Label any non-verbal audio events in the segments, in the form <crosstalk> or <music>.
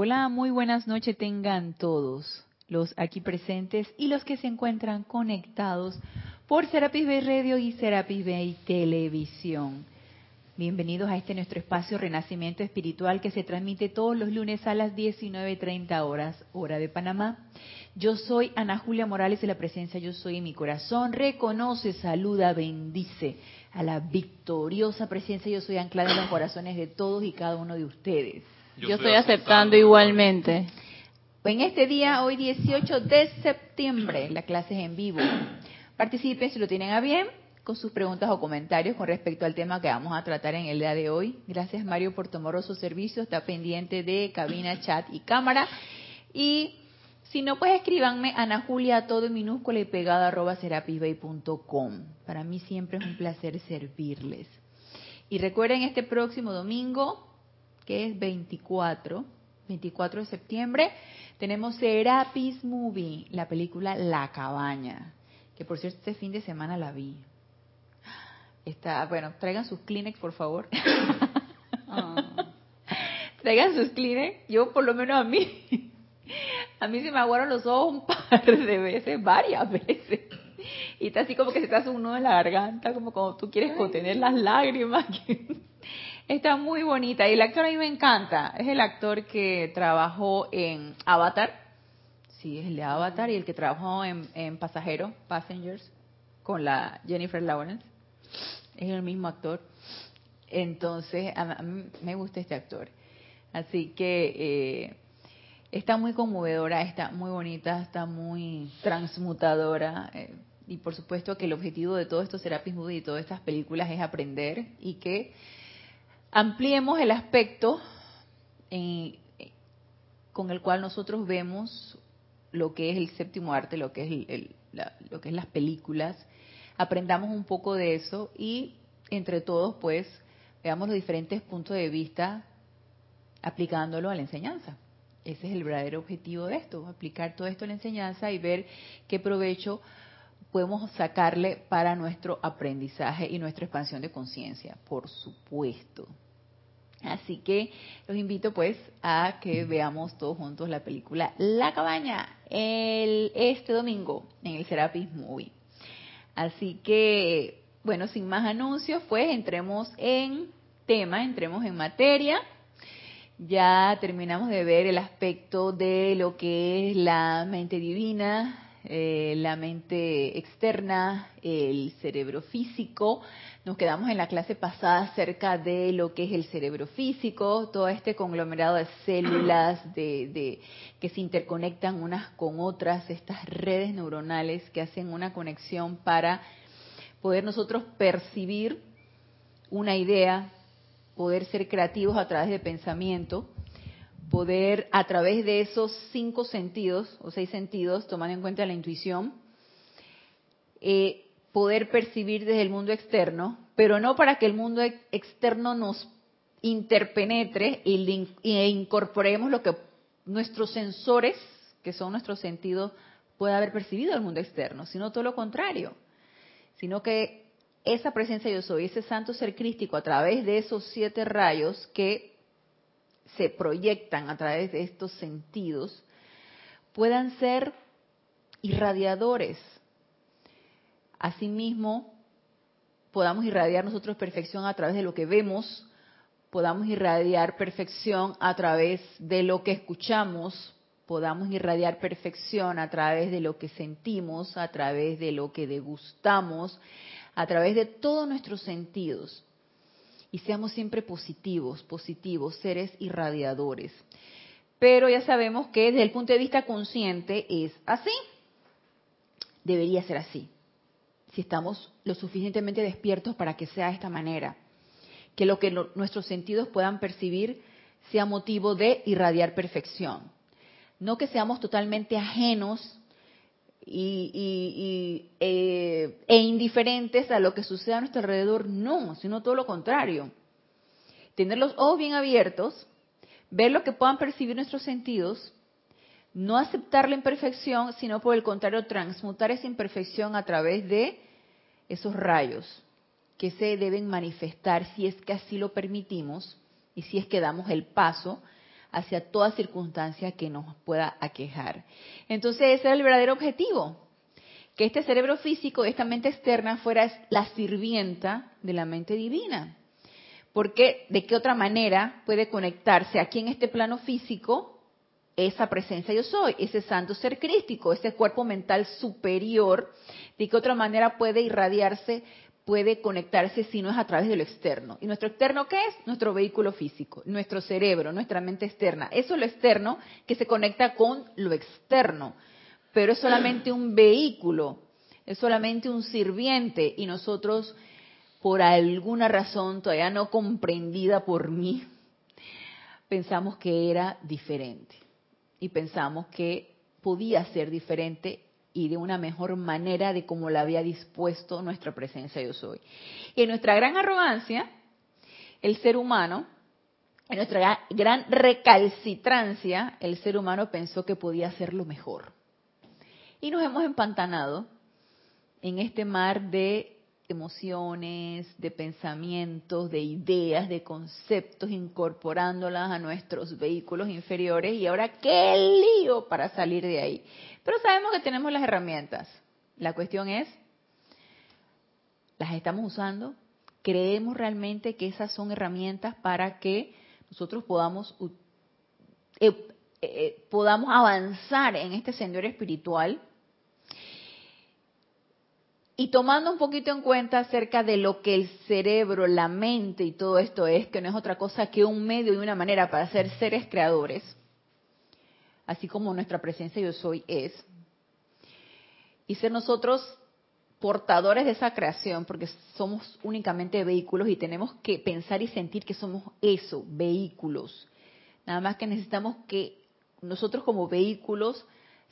Hola, muy buenas noches tengan todos los aquí presentes y los que se encuentran conectados por Serapis Bay Radio y Serapis Bay Televisión. Bienvenidos a este nuestro espacio Renacimiento Espiritual que se transmite todos los lunes a las 19.30 horas, hora de Panamá. Yo soy Ana Julia Morales de la presencia Yo Soy en mi corazón. Reconoce, saluda, bendice a la victoriosa presencia Yo Soy anclada en los corazones de todos y cada uno de ustedes. Yo, estoy aceptando igualmente. En este día, hoy 18 de septiembre, la clase es en vivo. Participen si lo tienen a bien con sus preguntas o comentarios con respecto al tema que vamos a tratar en el día de hoy. Gracias Mario por tomar su servicio, está pendiente de cabina, chat y cámara. Y si no, pues escríbanme Ana Julia, todo en minúscula y pegada arroba serapisbay.com. Para mí siempre es un placer servirles. Y recuerden este próximo domingo, que es 24, 24 de septiembre, tenemos Serapis Movie, la película La Cabaña, que por cierto este fin de semana la vi. Está, bueno, traigan sus Kleenex, por favor. Ah. Traigan sus Kleenex. Yo, por lo menos a mí, a mí se me aguaron los ojos un par de veces, varias veces. Y está así como que se te hace un nudo en la garganta, como cuando tú quieres contener las lágrimas. Está muy bonita y el actor a mí me encanta. Es el actor que trabajó en Avatar. Sí, es el de Avatar y el que trabajó en, Pasajero, Passengers, con la Jennifer Lawrence. Es el mismo actor. Entonces, a, me gusta este actor. Así que eh, está muy conmovedora, está muy bonita, está muy transmutadora. Eh, y por supuesto que el objetivo de todo esto Serapis Movie y todas estas películas es aprender y que ampliemos el aspecto con el cual nosotros vemos lo que es el séptimo arte, lo que es, lo que es las películas, aprendamos un poco de eso y entre todos pues veamos los diferentes puntos de vista aplicándolo a la enseñanza. Ese es el verdadero objetivo de esto, aplicar todo esto a la enseñanza y ver qué provecho podemos sacarle para nuestro aprendizaje y nuestra expansión de conciencia, por supuesto. Así que los invito pues a que veamos todos juntos la película La Cabaña el, este domingo en el Serapis Movie. Así que, bueno, sin más anuncios, pues entremos en tema, entremos en materia. Ya terminamos de ver el aspecto de lo que es la mente divina, eh, la mente externa, el cerebro físico. Nos quedamos en la clase pasada acerca de lo que es el cerebro físico, todo este conglomerado de células de, que se interconectan unas con otras, estas redes neuronales que hacen una conexión para poder nosotros percibir una idea, poder ser creativos a través de pensamiento poder a través de esos cinco sentidos o seis sentidos, tomando en cuenta la intuición, eh, poder percibir desde el mundo externo, pero no para que el mundo externo nos interpenetre e incorporemos lo que nuestros sensores, que son nuestros sentidos, pueda haber percibido del mundo externo, sino todo lo contrario, sino que esa presencia yo soy, ese santo ser crístico a través de esos siete rayos que se proyectan a través de estos sentidos puedan ser irradiadores. Asimismo, podamos irradiar nosotros perfección a través de lo que vemos, podamos irradiar perfección a través de lo que escuchamos, podamos irradiar perfección a través de lo que sentimos, a través de lo que degustamos, a través de todos nuestros sentidos y seamos siempre positivos, positivos, seres irradiadores. Pero ya sabemos que desde el punto de vista consciente es así. Debería ser así. Si estamos lo suficientemente despiertos para que sea de esta manera. Que lo que nuestros sentidos puedan percibir sea motivo de irradiar perfección. No que seamos totalmente ajenos y, eh, e indiferentes a lo que sucede a nuestro alrededor, no, sino todo lo contrario. Tener los ojos bien abiertos, ver lo que puedan percibir nuestros sentidos, no aceptar la imperfección, sino por el contrario, transmutar esa imperfección a través de esos rayos que se deben manifestar si es que así lo permitimos y si es que damos el paso hacia toda circunstancia que nos pueda aquejar. Entonces ese es el verdadero objetivo, que este cerebro físico, esta mente externa, fuera la sirvienta de la mente divina. Porque de qué otra manera puede conectarse aquí en este plano físico esa presencia yo soy, ese santo ser crístico, ese cuerpo mental superior, de qué otra manera puede irradiarse, puede conectarse si no es a través de lo externo. ¿Y nuestro externo qué es? Nuestro vehículo físico, nuestro cerebro, nuestra mente externa. Eso es lo externo que se conecta con lo externo, pero es solamente un vehículo, es solamente un sirviente y nosotros, por alguna razón todavía no comprendida por mí, pensamos que era diferente y pensamos que podía ser diferente y de una mejor manera de como la había dispuesto nuestra presencia yo soy. Y en nuestra gran arrogancia, el ser humano, en nuestra gran recalcitrancia, el ser humano pensó que podía hacerlo mejor. Y nos hemos empantanado en este mar de emociones, de pensamientos, de ideas, de conceptos, incorporándolas a nuestros vehículos inferiores y ahora qué lío para salir de ahí. Pero sabemos que tenemos las herramientas. La cuestión es, ¿las estamos usando? ¿Creemos realmente que esas son herramientas para que nosotros podamos, eh, eh, podamos avanzar en este sendero espiritual? Y tomando un poquito en cuenta acerca de lo que el cerebro, la mente y todo esto es, que no es otra cosa que un medio y una manera para ser seres creadores, así como nuestra presencia yo soy es, y ser nosotros portadores de esa creación, porque somos únicamente vehículos y tenemos que pensar y sentir que somos eso, vehículos. Nada más que necesitamos que nosotros como vehículos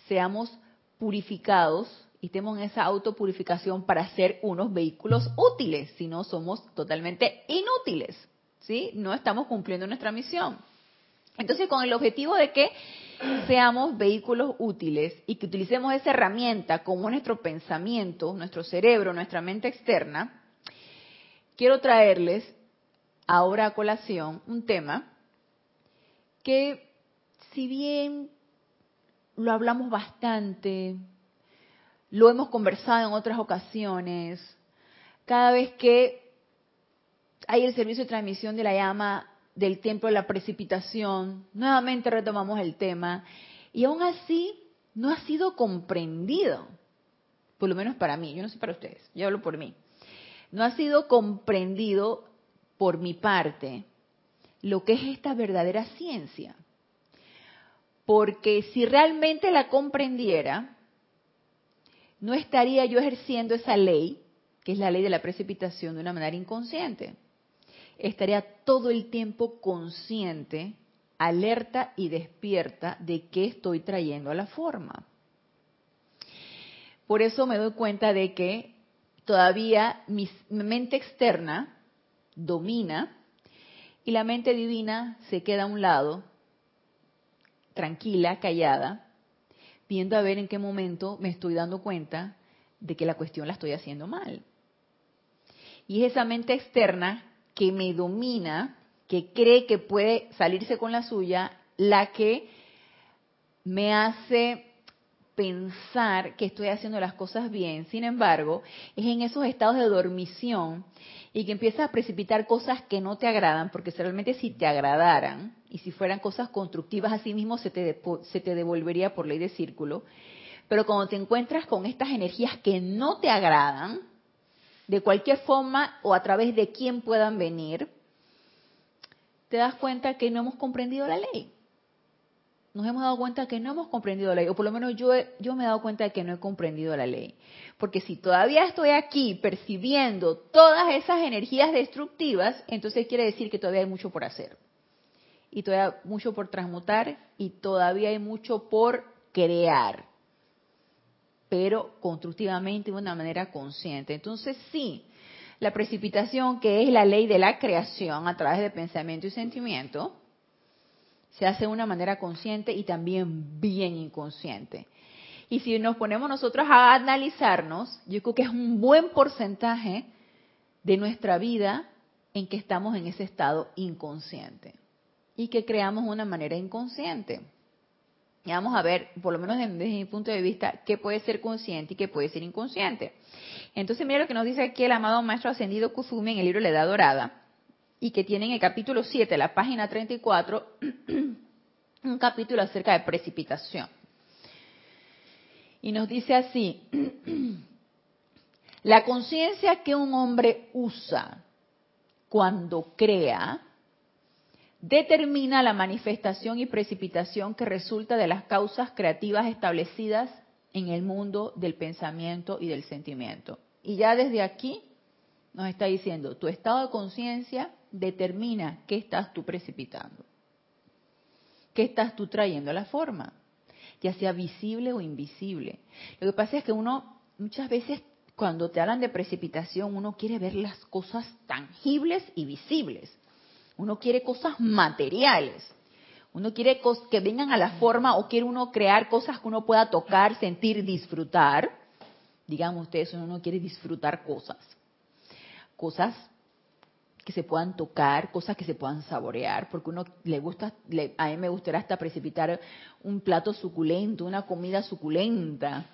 seamos purificados y estemos en esa autopurificación para ser unos vehículos útiles, si no somos totalmente inútiles, ¿sí? No estamos cumpliendo nuestra misión. Entonces, con el objetivo de que seamos vehículos útiles y que utilicemos esa herramienta como nuestro pensamiento, nuestro cerebro, nuestra mente externa, quiero traerles ahora a colación un tema que si bien lo hablamos bastante, lo hemos conversado en otras ocasiones. Cada vez que hay el servicio de transmisión de la llama del templo de la precipitación, nuevamente retomamos el tema. Y aún así no ha sido comprendido, por lo menos para mí, yo no sé para ustedes, yo hablo por mí, no ha sido comprendido por mi parte lo que es esta verdadera ciencia. Porque si realmente la comprendiera, no estaría yo ejerciendo esa ley, que es la ley de la precipitación, de una manera inconsciente. Estaría todo el tiempo consciente, alerta y despierta de qué estoy trayendo a la forma. Por eso me doy cuenta de que todavía mi mente externa domina y la mente divina se queda a un lado, tranquila, callada, viendo a ver en qué momento me estoy dando cuenta de que la cuestión la estoy haciendo mal. Y es esa mente externa que me domina, que cree que puede salirse con la suya, la que me hace pensar que estoy haciendo las cosas bien. Sin embargo, es en esos estados de dormición y que empiezas a precipitar cosas que no te agradan, porque realmente si te agradaran y si fueran cosas constructivas, así mismo se te, se te devolvería por ley de círculo. Pero cuando te encuentras con estas energías que no te agradan, de cualquier forma o a través de quien puedan venir, te das cuenta que no hemos comprendido la ley nos hemos dado cuenta que no hemos comprendido la ley, o por lo menos yo, yo me he dado cuenta de que no he comprendido la ley. Porque si todavía estoy aquí percibiendo todas esas energías destructivas, entonces quiere decir que todavía hay mucho por hacer. Y todavía hay mucho por transmutar y todavía hay mucho por crear. Pero constructivamente de una manera consciente. Entonces sí, la precipitación, que es la ley de la creación a través de pensamiento y sentimiento, se hace de una manera consciente y también bien inconsciente. Y si nos ponemos nosotros a analizarnos, yo creo que es un buen porcentaje de nuestra vida en que estamos en ese estado inconsciente. Y que creamos una manera inconsciente. Y vamos a ver, por lo menos desde, mi punto de vista, qué puede ser consciente y qué puede ser inconsciente. Entonces, mira lo que nos dice aquí el amado Maestro Ascendido Kuzumi en el libro La Edad Dorada, y que tiene en el capítulo 7, la página 34, <clears throat> un capítulo acerca de precipitación. Y nos dice así, <clears throat> la conciencia que un hombre usa cuando crea, determina la manifestación y precipitación que resulta de las causas creativas establecidas en el mundo del pensamiento y del sentimiento. Y ya desde aquí nos está diciendo, tu estado de conciencia determina qué estás tú precipitando, qué estás tú trayendo a la forma, ya sea visible o invisible. Lo que pasa es que uno muchas veces cuando te hablan de precipitación, uno quiere ver las cosas tangibles y visibles. Uno quiere cosas materiales. Uno quiere que vengan a la forma o quiere uno crear cosas que uno pueda tocar, sentir, disfrutar. Digamos ustedes, uno no quiere disfrutar cosas. Cosas que se puedan tocar, cosas que se puedan saborear, porque uno le gusta, a mí me gustaría hasta precipitar un plato suculento, una comida suculenta,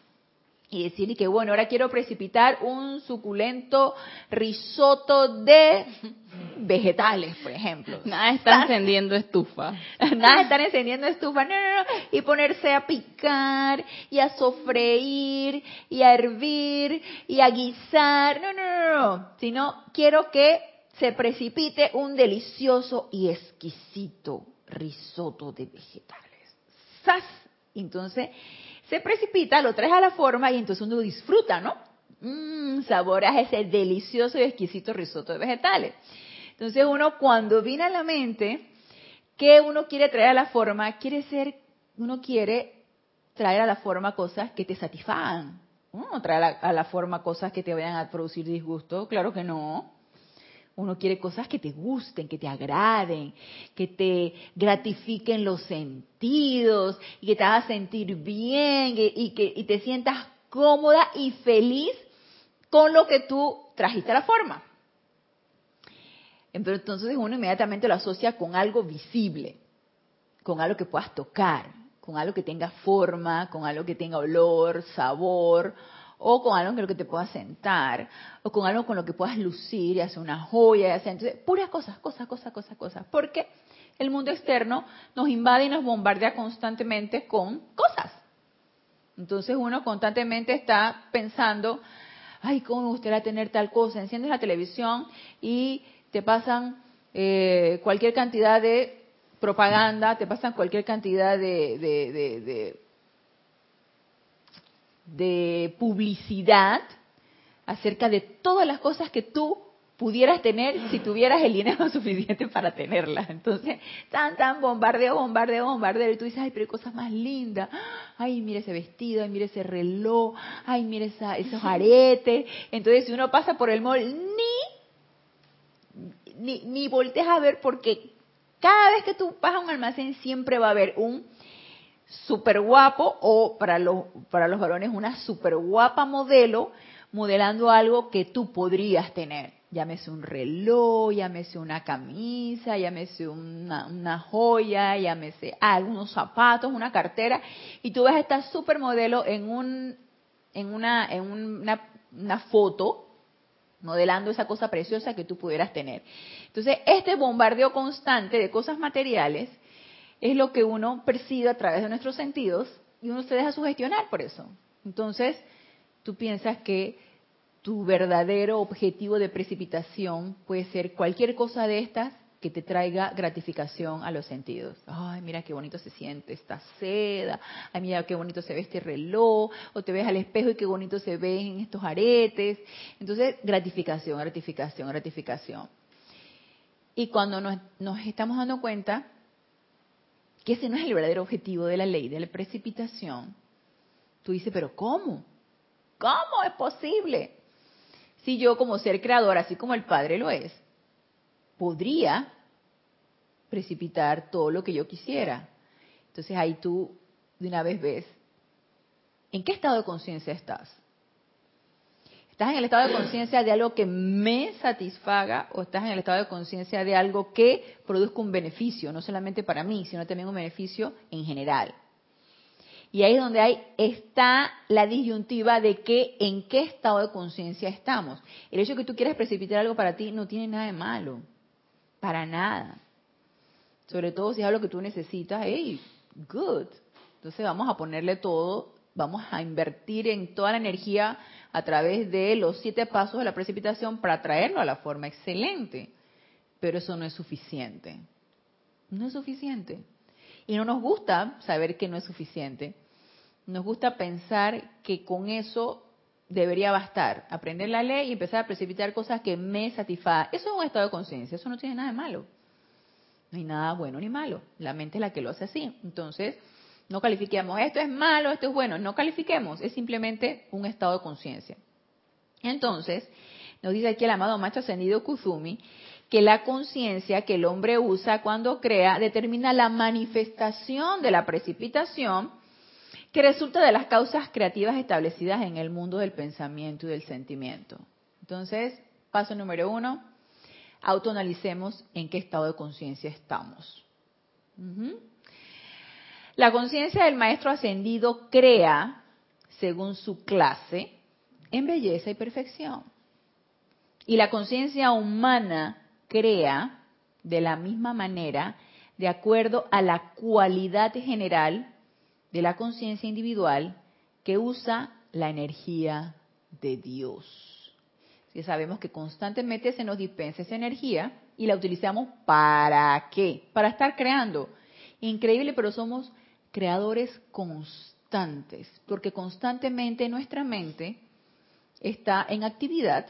y decir que bueno, ahora quiero precipitar un suculento risotto de <laughs> vegetales, por ejemplo. <laughs> Nada está <laughs> encendiendo estufa. Nada está encendiendo estufa, no, no, no. Y ponerse a picar, y a sofreír, y a hervir, y a guisar. No, no, no, no. Sino quiero que se precipite un delicioso y exquisito risotto de vegetales. ¡Sas! Entonces, se precipita, lo traes a la forma y entonces uno disfruta, ¿no? Mmm, saboreas ese delicioso y exquisito risotto de vegetales. Entonces uno cuando viene a la mente que uno quiere traer a la forma, quiere ser, uno quiere traer a la forma cosas que te satisfagan. No traer a la forma cosas que te vayan a producir disgusto, claro que no. Uno quiere cosas que te gusten, que te agraden, que te gratifiquen los sentidos y que te haga sentir bien y, que te sientas cómoda y feliz con lo que tú trajiste a la forma. Entonces uno inmediatamente lo asocia con algo visible, con algo que puedas tocar, con algo que tenga forma, con algo que tenga olor, sabor, o con algo con lo que te puedas sentar, o con algo con lo que puedas lucir, y hacer una joya, y hacer, entonces, puras cosas, cosas, cosas, cosas, cosas, porque el mundo externo nos invade y nos bombardea constantemente con cosas. Entonces uno constantemente está pensando, ay, ¿cómo me gustaría tener tal cosa? Enciendes la televisión y te pasan eh, cualquier cantidad de propaganda, te pasan cualquier cantidad de de publicidad acerca de todas las cosas que tú pudieras tener si tuvieras el dinero <laughs> suficiente para tenerlas. Entonces, tan, tan bombardeo, bombardeo, bombardeo. Y tú dices, ay, pero hay cosas más lindas. Ay, mira ese vestido, ay, mira ese reloj, ay, mira esos aretes. Entonces, si uno pasa por el mall, ni, ni, ni volteas a ver porque cada vez que tú vas a un almacén siempre va a haber un súper guapo o para los, para los varones una súper guapa modelo modelando algo que tú podrías tener. Llámese un reloj, llámese una camisa, llámese una, una joya, llámese algunos zapatos, una cartera, y tú ves a esta supermodelo en un, en una, en una, una foto modelando esa cosa preciosa que tú pudieras tener. Entonces, este bombardeo constante de cosas materiales es lo que uno percibe a través de nuestros sentidos y uno se deja sugestionar por eso. Entonces, tú piensas que tu verdadero objetivo de precipitación puede ser cualquier cosa de estas que te traiga gratificación a los sentidos. Ay, mira qué bonito se siente esta seda. Ay, mira qué bonito se ve este reloj. O te ves al espejo y qué bonito se ven estos aretes. Entonces, gratificación, gratificación, gratificación. Y cuando nos, nos estamos dando cuenta, que ese no es el verdadero objetivo de la ley de la precipitación, tú dices, pero ¿cómo? ¿Cómo es posible? Si yo como ser creador, así como el Padre lo es, podría precipitar todo lo que yo quisiera. Entonces ahí tú de una vez ves, ¿en qué estado de conciencia estás? ¿Estás en el estado de conciencia de algo que me satisfaga o estás en el estado de conciencia de algo que produzca un beneficio, no solamente para mí, sino también un beneficio en general? Y ahí es donde hay, está la disyuntiva de que en qué estado de conciencia estamos. El hecho de que tú quieras precipitar algo para ti no tiene nada de malo, para nada. Sobre todo si es algo que tú necesitas, hey, good. Entonces vamos a ponerle todo, vamos a invertir en toda la energía a través de los siete pasos de la precipitación para traerlo a la forma excelente. Pero eso no es suficiente. No es suficiente. Y no nos gusta saber que no es suficiente. Nos gusta pensar que con eso debería bastar. Aprender la ley y empezar a precipitar cosas que me satisfagan. Eso es un estado de conciencia. Eso no tiene nada de malo. No hay nada bueno ni malo. La mente es la que lo hace así. Entonces, no califiquemos, esto es malo, esto es bueno, no califiquemos, es simplemente un estado de conciencia. Entonces, nos dice aquí el amado macho ascendido Kuzumi, que la conciencia que el hombre usa cuando crea determina la manifestación de la precipitación que resulta de las causas creativas establecidas en el mundo del pensamiento y del sentimiento. Entonces, paso número uno, autoanalicemos en qué estado de conciencia estamos. La conciencia del maestro ascendido crea, según su clase, en belleza y perfección. Y la conciencia humana crea de la misma manera, de acuerdo a la cualidad general de la conciencia individual que usa la energía de Dios. Si sabemos que constantemente se nos dispensa esa energía y la utilizamos para qué? Para estar creando. Increíble, pero somos creadores constantes, porque constantemente nuestra mente está en actividad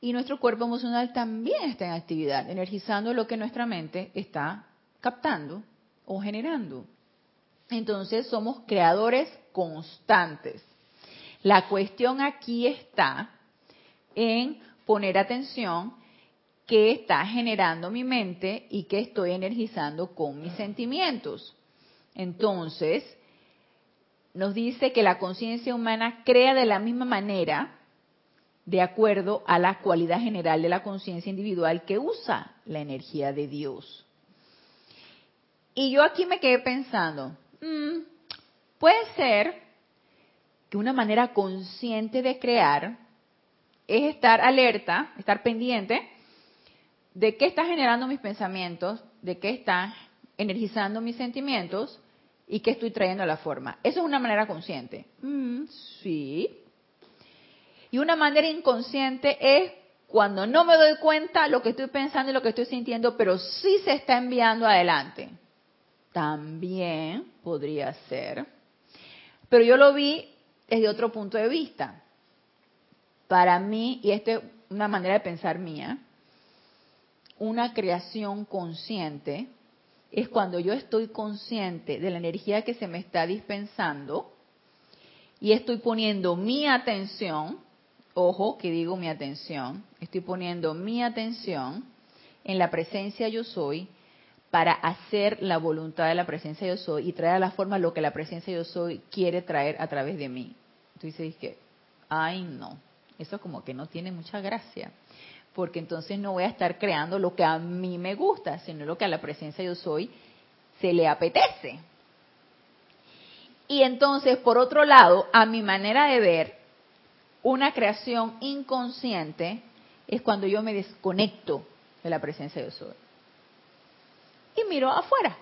y nuestro cuerpo emocional también está en actividad, energizando lo que nuestra mente está captando o generando. Entonces somos creadores constantes. La cuestión aquí está en poner atención qué está generando mi mente y qué estoy energizando con mis sentimientos. Entonces, nos dice que la conciencia humana crea de la misma manera, de acuerdo a la cualidad general de la conciencia individual que usa la energía de Dios. Y yo aquí me quedé pensando, mm, puede ser que una manera consciente de crear es estar alerta, estar pendiente de qué está generando mis pensamientos, de qué está energizando mis sentimientos y qué estoy trayendo a la forma. Eso es una manera consciente. Mm, sí. Y una manera inconsciente es cuando no me doy cuenta lo que estoy pensando y lo que estoy sintiendo, pero sí se está enviando adelante. También podría ser. Pero yo lo vi desde otro punto de vista. Para mí, y esta es una manera de pensar mía, una creación consciente es cuando yo estoy consciente de la energía que se me está dispensando y estoy poniendo mi atención, ojo que digo mi atención, estoy poniendo mi atención en la presencia yo soy para hacer la voluntad de la presencia yo soy y traer a la forma lo que la presencia yo soy quiere traer a través de mí. Entonces dices que, ay no, eso como que no tiene mucha gracia porque entonces no voy a estar creando lo que a mí me gusta, sino lo que a la presencia yo soy se le apetece. Y entonces, por otro lado, a mi manera de ver, una creación inconsciente es cuando yo me desconecto de la presencia yo soy. Y miro afuera.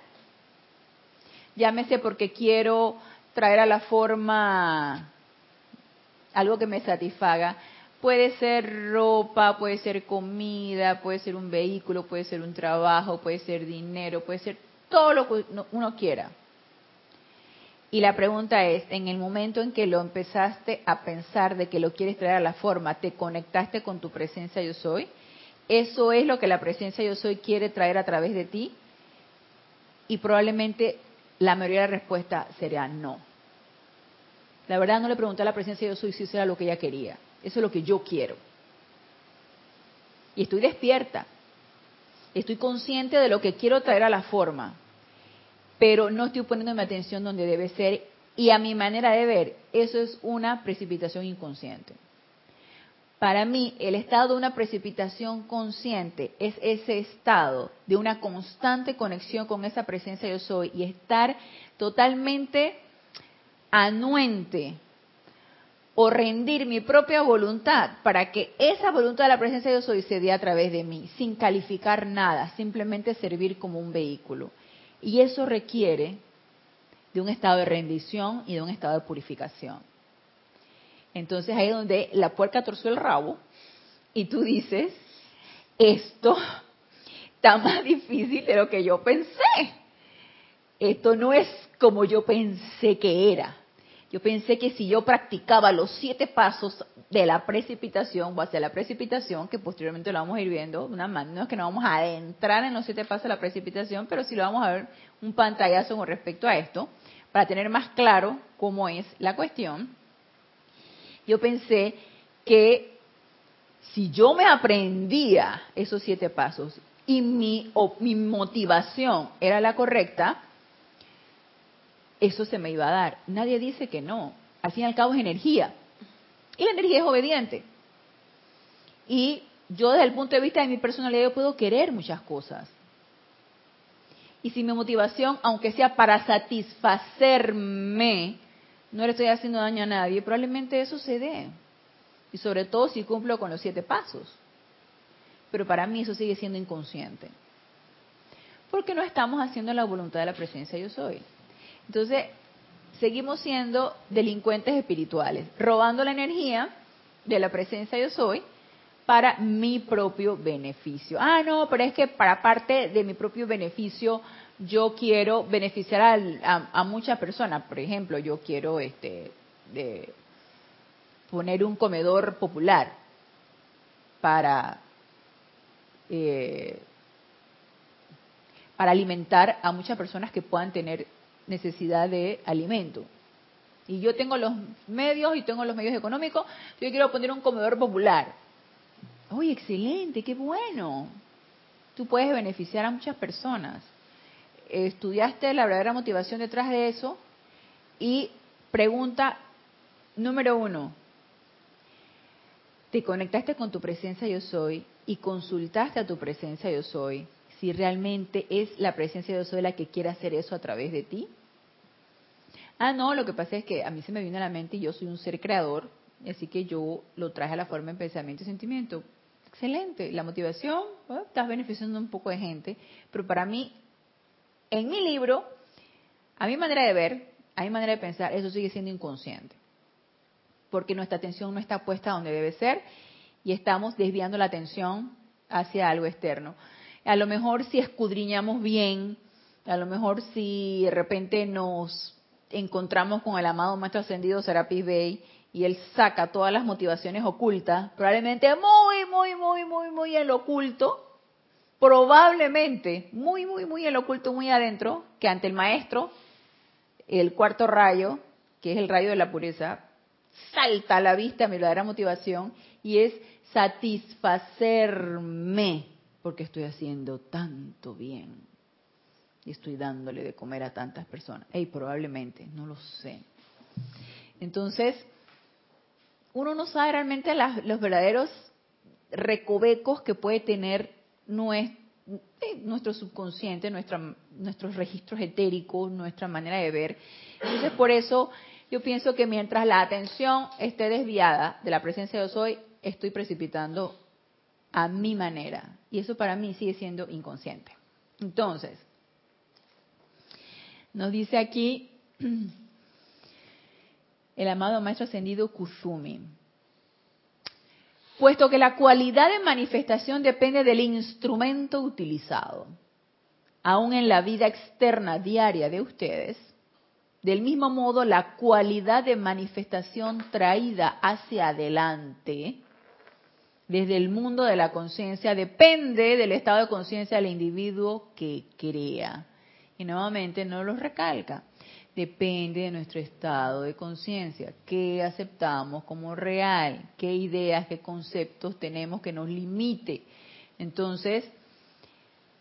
Llámese porque quiero traer a la forma algo que me satisfaga, Puede ser ropa, puede ser comida, puede ser un vehículo, puede ser un trabajo, puede ser dinero, puede ser todo lo que uno quiera. Y la pregunta es, en el momento en que lo empezaste a pensar de que lo quieres traer a la forma, ¿te conectaste con tu presencia yo soy? ¿Eso es lo que la presencia yo soy quiere traer a través de ti? Y probablemente la mayoría de la respuesta sería no. La verdad no le pregunté a la presencia yo soy si eso era lo que ella quería. Eso es lo que yo quiero. Y estoy despierta. Estoy consciente de lo que quiero traer a la forma. Pero no estoy poniendo mi atención donde debe ser. Y a mi manera de ver, eso es una precipitación inconsciente. Para mí, el estado de una precipitación consciente es ese estado de una constante conexión con esa presencia yo soy y estar totalmente anuente o rendir mi propia voluntad para que esa voluntad de la presencia yo soy se dé a través de mí, sin calificar nada, simplemente servir como un vehículo. Y eso requiere de un estado de rendición y de un estado de purificación. Entonces ahí es donde la puerca torció el rabo y tú dices, esto está más difícil de lo que yo pensé. Esto no es como yo pensé que era. Yo pensé que si yo practicaba los siete pasos de la precipitación, o hacia la precipitación, que posteriormente lo vamos a ir viendo, una no es que no vamos a adentrar en los siete pasos de la precipitación, pero sí lo vamos a ver un pantallazo con respecto a esto, para tener más claro cómo es la cuestión. Yo pensé que si yo me aprendía esos siete pasos y mi, mi motivación era la correcta, eso se me iba a dar. Nadie dice que no. Al fin y al cabo es energía. Y la energía es obediente. Y yo desde el punto de vista de mi personalidad yo puedo querer muchas cosas. Y si mi motivación, aunque sea para satisfacerme, no le estoy haciendo daño a nadie, probablemente eso se dé. Y sobre todo si cumplo con los siete pasos. Pero para mí eso sigue siendo inconsciente. Porque no estamos haciendo la voluntad de la presencia yo soy. Entonces, seguimos siendo delincuentes espirituales, robando la energía de la presencia yo soy para mi propio beneficio. Ah, no, pero es que para parte de mi propio beneficio yo quiero beneficiar a, muchas personas. Por ejemplo, yo quiero este, de poner un comedor popular para, eh, para alimentar a muchas personas que puedan tener necesidad de alimento. Y yo tengo los medios y tengo los medios económicos, yo quiero poner un comedor popular. ¡Uy, excelente! ¡Qué bueno! Tú puedes beneficiar a muchas personas estudiaste la verdadera motivación detrás de eso y pregunta número uno, te conectaste con tu presencia yo soy y consultaste a tu presencia yo soy si realmente es la presencia yo soy la que quiere hacer eso a través de ti. Ah, no, lo que pasa es que a mí se me vino a la mente y yo soy un ser creador, así que yo lo traje a la forma en pensamiento y sentimiento. Excelente, la motivación, estás beneficiando un poco de gente, pero para mí en mi libro, a mi manera de ver, a mi manera de pensar, eso sigue siendo inconsciente. Porque nuestra atención no está puesta donde debe ser y estamos desviando la atención hacia algo externo. A lo mejor si escudriñamos bien, a lo mejor si de repente nos encontramos con el amado Maestro Ascendido Serapis Bey y él saca todas las motivaciones ocultas, probablemente muy, muy, muy, muy, muy en lo oculto, probablemente, muy, muy, muy en lo oculto, muy adentro, que ante el maestro, el cuarto rayo, que es el rayo de la pureza, salta a la vista mi verdadera motivación y es satisfacerme porque estoy haciendo tanto bien y estoy dándole de comer a tantas personas. Y probablemente, no lo sé. Entonces, uno no sabe realmente los verdaderos recovecos que puede tener nuestro subconsciente, nuestros registros etéricos, nuestra manera de ver. Entonces, por eso yo pienso que mientras la atención esté desviada de la presencia de yo soy, estoy precipitando a mi manera. Y eso para mí sigue siendo inconsciente. Entonces, nos dice aquí <clears throat> el amado Maestro Ascendido Kuzumi puesto que la cualidad de manifestación depende del instrumento utilizado. Aún en la vida externa diaria de ustedes, del mismo modo la cualidad de manifestación traída hacia adelante desde el mundo de la conciencia depende del estado de conciencia del individuo que crea. Y nuevamente no lo recalca depende de nuestro estado de conciencia, qué aceptamos como real, qué ideas, qué conceptos tenemos que nos limite. Entonces,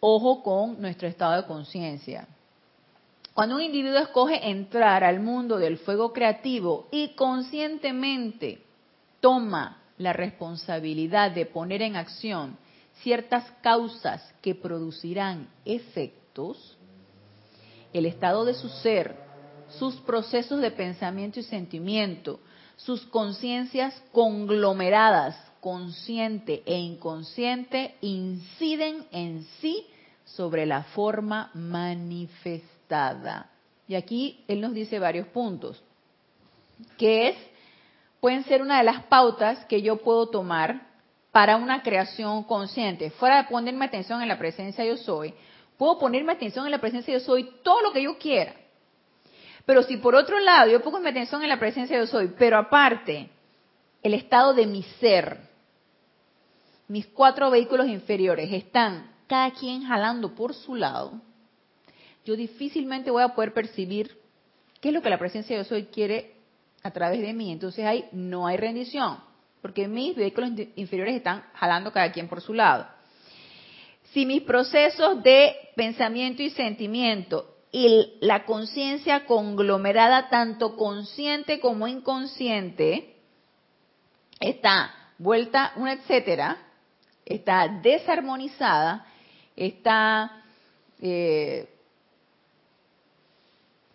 ojo con nuestro estado de conciencia. Cuando un individuo escoge entrar al mundo del fuego creativo y conscientemente toma la responsabilidad de poner en acción ciertas causas que producirán efectos, el estado de su ser, sus procesos de pensamiento y sentimiento, sus conciencias conglomeradas, consciente e inconsciente, inciden en sí sobre la forma manifestada. Y aquí él nos dice varios puntos, que es, pueden ser una de las pautas que yo puedo tomar para una creación consciente. Fuera de ponerme atención en la presencia yo soy, puedo ponerme atención en la presencia yo soy todo lo que yo quiera. Pero si por otro lado yo pongo mi atención en la presencia yo soy, pero aparte el estado de mi ser, mis cuatro vehículos inferiores están cada quien jalando por su lado, yo difícilmente voy a poder percibir qué es lo que la presencia de yo soy quiere a través de mí. Entonces ahí no hay rendición, porque mis vehículos inferiores están jalando cada quien por su lado. Si mis procesos de pensamiento y sentimiento y la conciencia conglomerada, tanto consciente como inconsciente, está vuelta, una etcétera, está desarmonizada, está, eh,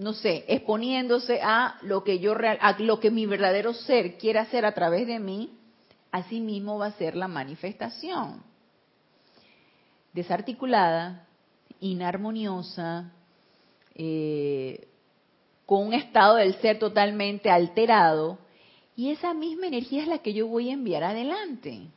no sé, exponiéndose a lo que yo real, a lo que mi verdadero ser quiere hacer a través de mí, así mismo va a ser la manifestación. Desarticulada, inarmoniosa, eh, con un estado del ser totalmente alterado, y esa misma energía es la que yo voy a enviar adelante.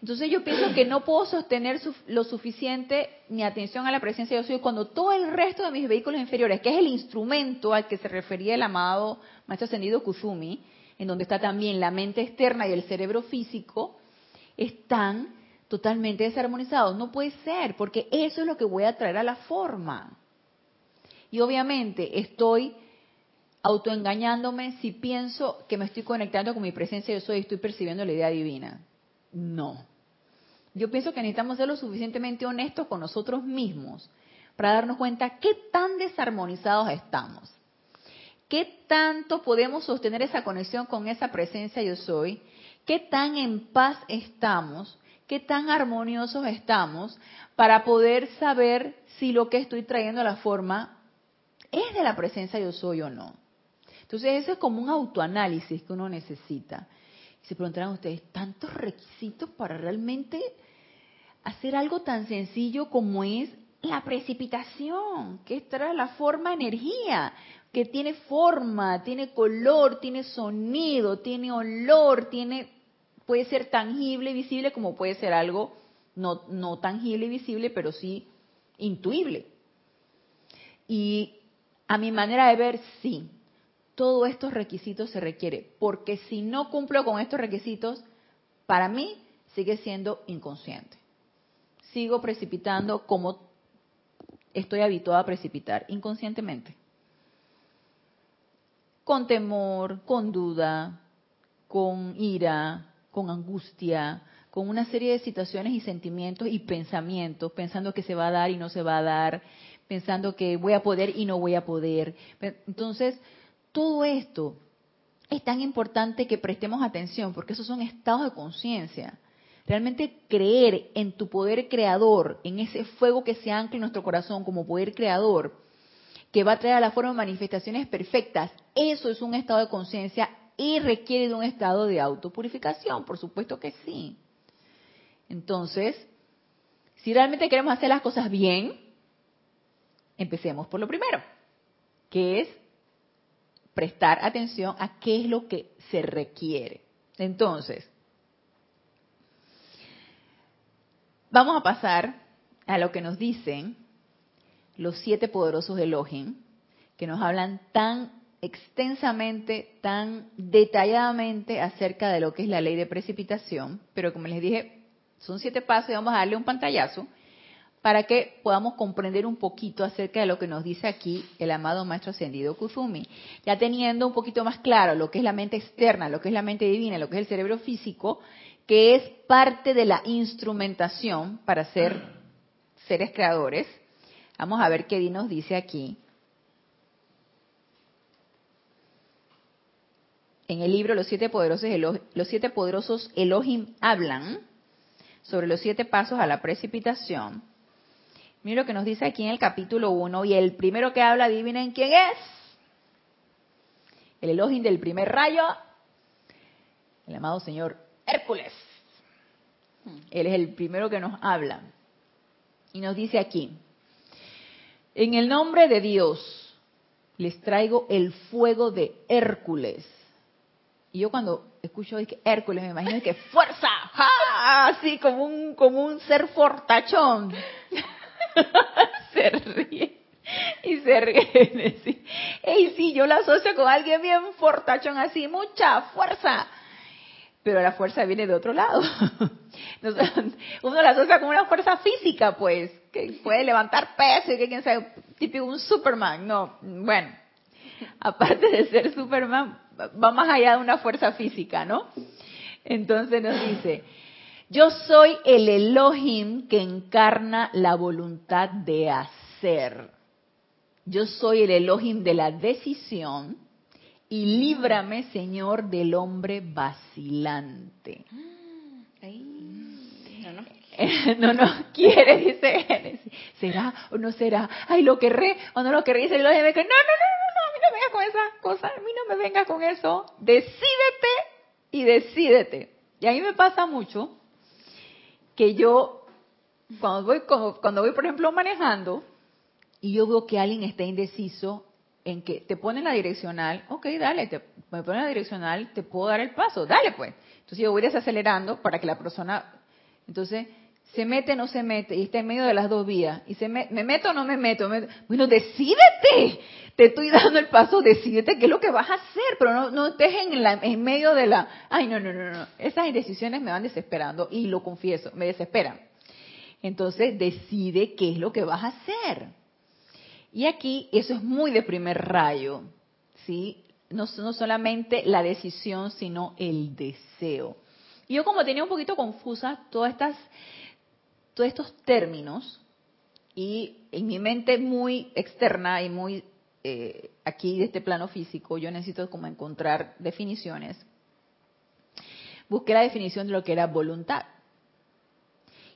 Entonces yo pienso que no puedo sostener lo suficiente mi atención a la presencia de Dios cuando todo el resto de mis vehículos inferiores, que es el instrumento al que se refería el amado Maestro Ascendido Kuzumi, en donde está también la mente externa y el cerebro físico, están totalmente desarmonizados. No puede ser, porque eso es lo que voy a traer a la forma. Y obviamente estoy autoengañándome si pienso que me estoy conectando con mi presencia yo soy y estoy percibiendo la idea divina. No. Yo pienso que necesitamos ser lo suficientemente honestos con nosotros mismos para darnos cuenta qué tan desarmonizados estamos. ¿Qué tanto podemos sostener esa conexión con esa presencia yo soy? ¿Qué tan en paz estamos? ¿Qué tan armoniosos estamos para poder saber si lo que estoy trayendo a la forma es de la presencia yo soy o no? Entonces eso es como un autoanálisis que uno necesita. Se preguntarán ustedes, ¿tantos requisitos para realmente hacer algo tan sencillo como es la precipitación, que es traer la forma energía, que tiene forma, tiene color, tiene sonido, tiene olor, tiene puede ser tangible y visible como puede ser algo no, no tangible y visible, pero sí intuible. Y a mi manera de ver, sí, todos estos requisitos se requiere, porque si no cumplo con estos requisitos, para mí sigue siendo inconsciente. Sigo precipitando como estoy habituada a precipitar, inconscientemente. Con temor, con duda, con ira, con angustia, con una serie de situaciones y sentimientos y pensamientos, pensando que se va a dar y no se va a dar, pensando que voy a poder y no voy a poder. Entonces, todo esto es tan importante que prestemos atención, porque esos son estados de conciencia. Realmente creer en tu poder creador, en ese fuego que se ancla en nuestro corazón como poder creador, que va a traer a la forma manifestaciones perfectas, eso es un estado de conciencia y requiere de un estado de autopurificación, por supuesto que sí. Entonces, si realmente queremos hacer las cosas bien, empecemos por lo primero, que es prestar atención a qué es lo que se requiere. Entonces, vamos a pasar a lo que nos dicen los siete poderosos Elohim, que nos hablan tan extensamente, tan detalladamente acerca de lo que es la ley de precipitación, pero como les dije, son siete pasos y vamos a darle un pantallazo para que podamos comprender un poquito acerca de lo que nos dice aquí el amado Maestro Ascendido Kuzumi. Ya teniendo un poquito más claro lo que es la mente externa, lo que es la mente divina, lo que es el cerebro físico, que es parte de la instrumentación para ser seres creadores. Vamos a ver qué nos dice aquí. en el libro Los siete poderosos, los siete poderosos Elohim hablan sobre los siete pasos a la precipitación. Mira lo que nos dice aquí en el capítulo 1 y el primero que habla, adivinen quién es. El Elohim del primer rayo, el amado señor Hércules. Él es el primero que nos habla. Y nos dice aquí, en el nombre de Dios les traigo el fuego de Hércules. Y yo cuando escucho Hércules me imagino que fuerza, así como un, como un ser fortachón. <laughs> <laughs> se ríe y se ríe. Sí. Ey, sí, yo la asocio con alguien bien fortachón así, mucha fuerza. Pero la fuerza viene de otro lado. <laughs> Uno la asocia con una fuerza física, pues, que puede levantar peso y que quien sea, típico un Superman. No, bueno, aparte de ser Superman, va más allá de una fuerza física, ¿no? Entonces nos dice, yo soy el Elohim que encarna la voluntad de hacer. Yo soy el Elohim de la decisión y líbrame, Señor, del hombre vacilante. <laughs> no, no. quiere, dice Génesis. ¿Será o no será? Ay, lo querré o no lo querré. Dice el Elohim no, no, no, no, a mí no me vengas con esas cosas, a mí no me vengas con eso. Decídete y decídete. Y a mí me pasa mucho que yo, cuando voy, cuando voy, por ejemplo, manejando, y yo veo que alguien está indeciso en que te pone la direccional, ok, dale, te, me pone la direccional, te puedo dar el paso, dale pues. Entonces yo voy desacelerando para que la persona, entonces, se mete o no se mete, y está en medio de las dos vías, y se me, me meto o no me meto, bueno, decídete, te estoy dando el paso, decídete qué es lo que vas a hacer, pero no, no estés en, la, en medio de la, ay, no, no, no, no, esas indecisiones me van desesperando, y lo confieso, me desesperan. Entonces, decide qué es lo que vas a hacer. Y aquí eso es muy de primer rayo, ¿sí? No, no solamente la decisión, sino el deseo. Y yo como tenía un poquito confusa todas estas, todos estos términos, y en mi mente muy externa y muy eh, aquí de este plano físico, yo necesito como encontrar definiciones. Busqué la definición de lo que era voluntad.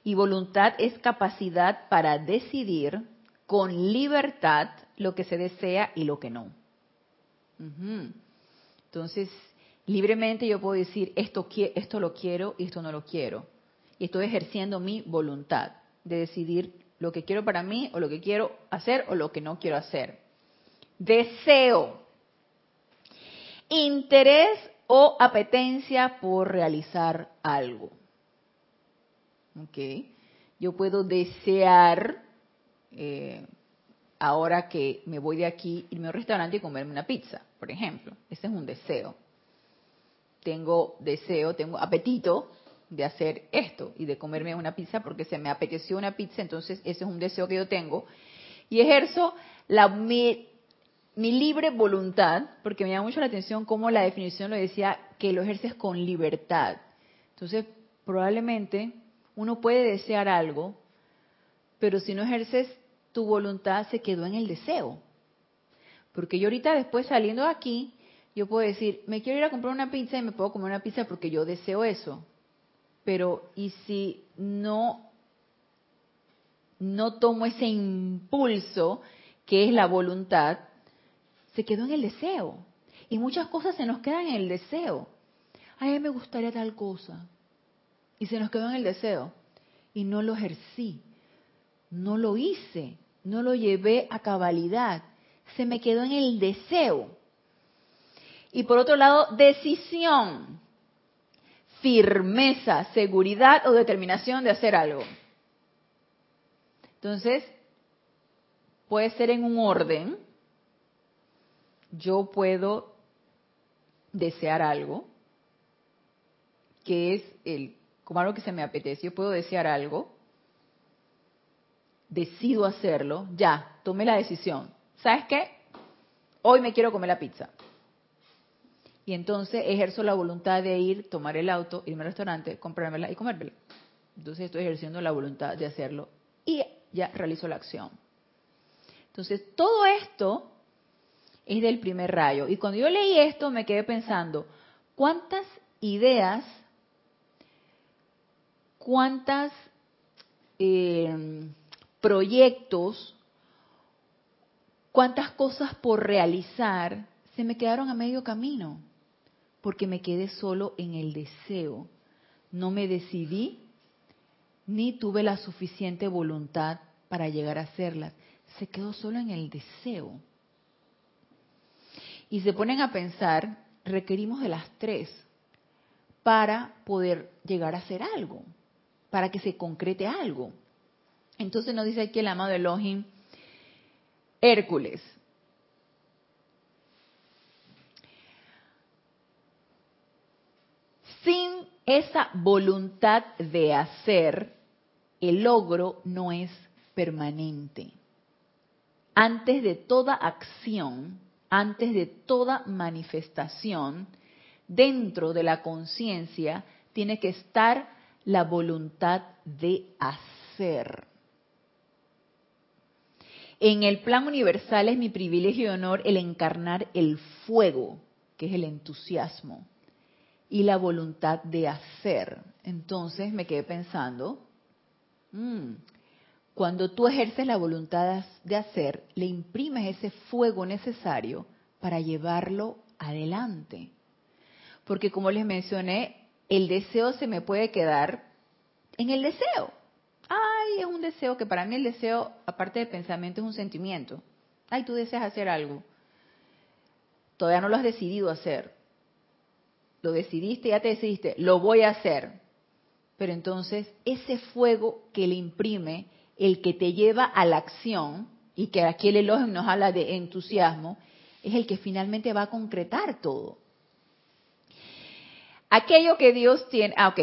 Y voluntad es capacidad para decidir con libertad lo que se desea y lo que no. Entonces, libremente yo puedo decir, esto, esto lo quiero y esto no lo quiero. Estoy ejerciendo mi voluntad de decidir lo que quiero para mí o lo que quiero hacer o lo que no quiero hacer. Deseo. Interés o apetencia por realizar algo. ¿Ok? Yo puedo desear eh, ahora que me voy de aquí, irme a un restaurante y comerme una pizza, por ejemplo. Ese es un deseo. Tengo deseo, tengo apetito de hacer esto y de comerme una pizza porque se me apeteció una pizza, entonces ese es un deseo que yo tengo. Y ejerzo la, mi, mi libre voluntad, porque me llama mucho la atención cómo la definición lo decía, que lo ejerces con libertad. Entonces, probablemente uno puede desear algo, pero si no ejerces tu voluntad se quedó en el deseo. Porque yo ahorita después saliendo de aquí, yo puedo decir, me quiero ir a comprar una pizza y me puedo comer una pizza porque yo deseo eso. Pero, ¿y si no, no tomo ese impulso que es la voluntad? Se quedó en el deseo. Y muchas cosas se nos quedan en el deseo. a mí me gustaría tal cosa. Y se nos quedó en el deseo. Y no lo ejercí. No lo hice no lo llevé a cabalidad, se me quedó en el deseo. Y por otro lado, decisión, firmeza, seguridad o determinación de hacer algo. Entonces, puede ser en un orden. Yo puedo desear algo, que es el, como algo que se me apetece. Yo puedo desear algo decido hacerlo, ya, tomé la decisión. ¿Sabes qué? Hoy me quiero comer la pizza. Y entonces ejerzo la voluntad de ir, tomar el auto, irme al restaurante, comprármela y comérmela. Entonces estoy ejerciendo la voluntad de hacerlo y ya realizo la acción. Entonces todo esto es del primer rayo. Y cuando yo leí esto me quedé pensando, ¿Cuántas ideas, cuántas eh, proyectos, cuántas cosas por realizar se me quedaron a medio camino? Porque me quedé solo en el deseo. No me decidí ni tuve la suficiente voluntad para llegar a hacerlas. Se quedó solo en el deseo. Y se ponen a pensar, requerimos de las tres para poder llegar a hacer algo, para que se concrete algo. Entonces nos dice aquí el amado Elohim, Hércules. Sin esa voluntad de hacer, el logro no es permanente. Antes de toda acción, antes de toda manifestación, dentro de la conciencia tiene que estar la voluntad de hacer. En el plan universal es mi privilegio y honor el encarnar el fuego, que es el entusiasmo, y la voluntad de hacer. Entonces me quedé pensando, mm, cuando tú ejerces la voluntad de hacer, le imprimes ese fuego necesario para llevarlo adelante. Porque como les mencioné, el deseo se me puede quedar en el deseo. Ay, es un deseo que para mí el deseo, aparte de pensamiento, es un sentimiento. Ay, tú deseas hacer algo. Todavía no lo has decidido hacer. Lo decidiste, ya te decidiste, lo voy a hacer. Pero entonces ese fuego que le imprime el que te lleva a la acción, y que aquí el elogio nos habla de entusiasmo, es el que finalmente va a concretar todo. Aquello que Dios tiene, ah, ok.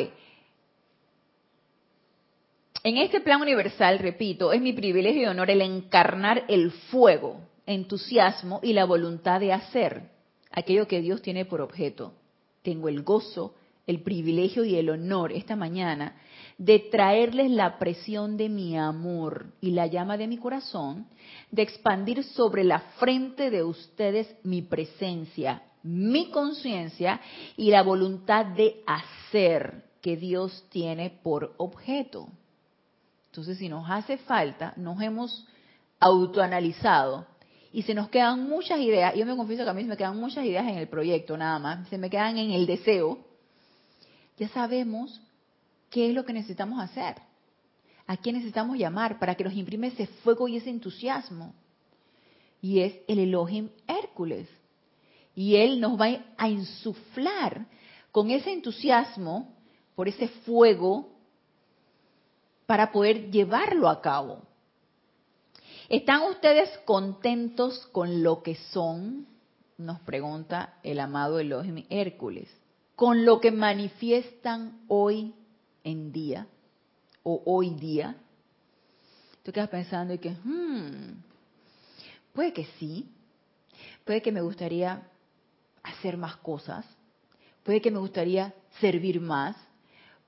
En este plan universal, repito, es mi privilegio y honor el encarnar el fuego, entusiasmo y la voluntad de hacer aquello que Dios tiene por objeto. Tengo el gozo, el privilegio y el honor esta mañana de traerles la presión de mi amor y la llama de mi corazón, de expandir sobre la frente de ustedes mi presencia, mi conciencia y la voluntad de hacer que Dios tiene por objeto. Entonces, si nos hace falta, nos hemos autoanalizado y se nos quedan muchas ideas, yo me confieso que a mí se me quedan muchas ideas en el proyecto nada más, se me quedan en el deseo, ya sabemos ¿qué es lo que necesitamos hacer? ¿A quién necesitamos llamar para que nos imprime ese fuego y ese entusiasmo? Y es el Elohim Hércules. Y él nos va a insuflar con ese entusiasmo, por ese fuego, para poder llevarlo a cabo. ¿Están ustedes contentos con lo que son? Nos pregunta el amado Elohim Hércules. Con lo que manifiestan hoy en día o hoy día, tú quedas pensando y que, hmm, puede que sí, puede que me gustaría hacer más cosas, puede que me gustaría servir más,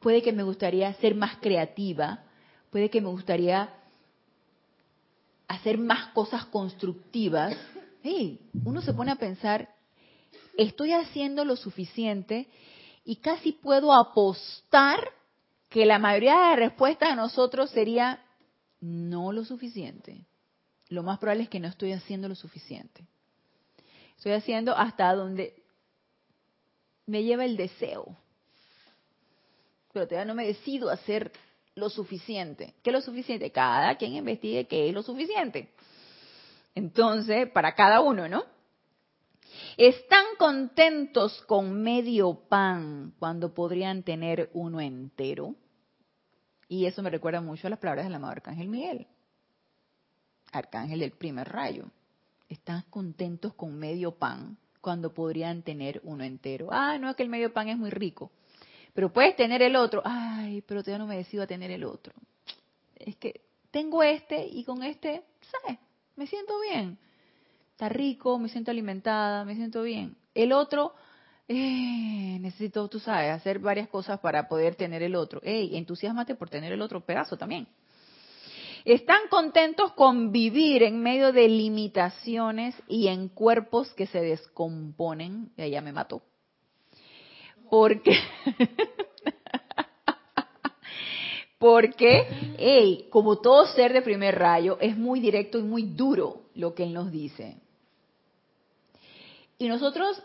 puede que me gustaría ser más creativa, puede que me gustaría hacer más cosas constructivas. Uno se pone a pensar, estoy haciendo lo suficiente y casi puedo apostar que la mayoría de respuestas de nosotros sería no lo suficiente. Lo más probable es que no estoy haciendo lo suficiente. Estoy haciendo hasta donde me lleva el deseo. Pero todavía no me decido hacer lo suficiente. ¿Qué es lo suficiente? Cada quien investigue qué es lo suficiente. Entonces, para cada uno, ¿no? Están contentos con medio pan cuando podrían tener uno entero. Y eso me recuerda mucho a las palabras del amado Arcángel Miguel, Arcángel del primer rayo. Están contentos con medio pan cuando podrían tener uno entero. Ah, no es que el medio pan es muy rico, pero puedes tener el otro. Ay, pero todavía no me decido a tener el otro. Es que tengo este y con este, ¿sabes? Me siento bien. Está rico, me siento alimentada, me siento bien. El otro, eh, necesito, tú sabes, hacer varias cosas para poder tener el otro. Ey, entusiasmate por tener el otro pedazo también. Están contentos con vivir en medio de limitaciones y en cuerpos que se descomponen. Y allá me mató. Porque, <laughs> porque, hey, como todo ser de primer rayo, es muy directo y muy duro lo que él nos dice. Y nosotros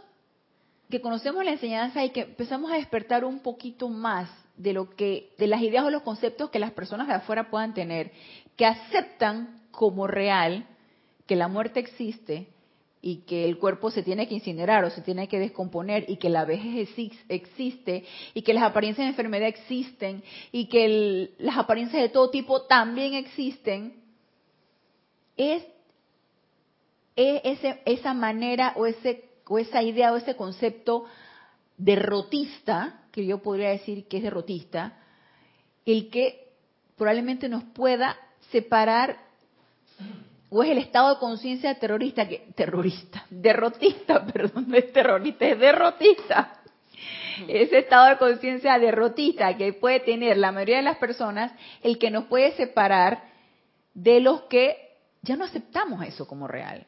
que conocemos la enseñanza y que empezamos a despertar un poquito más de lo que, de las ideas o los conceptos que las personas de afuera puedan tener, que aceptan como real que la muerte existe y que el cuerpo se tiene que incinerar o se tiene que descomponer y que la vejez existe y que las apariencias de enfermedad existen y que las apariencias de todo tipo también existen, es, es esa manera o, ese, o esa idea o ese concepto derrotista, que yo podría decir que es derrotista, el que probablemente nos pueda separar o es el estado de conciencia terrorista que terrorista, derrotista, <laughs> perdón, no es terrorista, es derrotista. Ese estado de conciencia derrotista que puede tener la mayoría de las personas, el que nos puede separar de los que ya no aceptamos eso como real.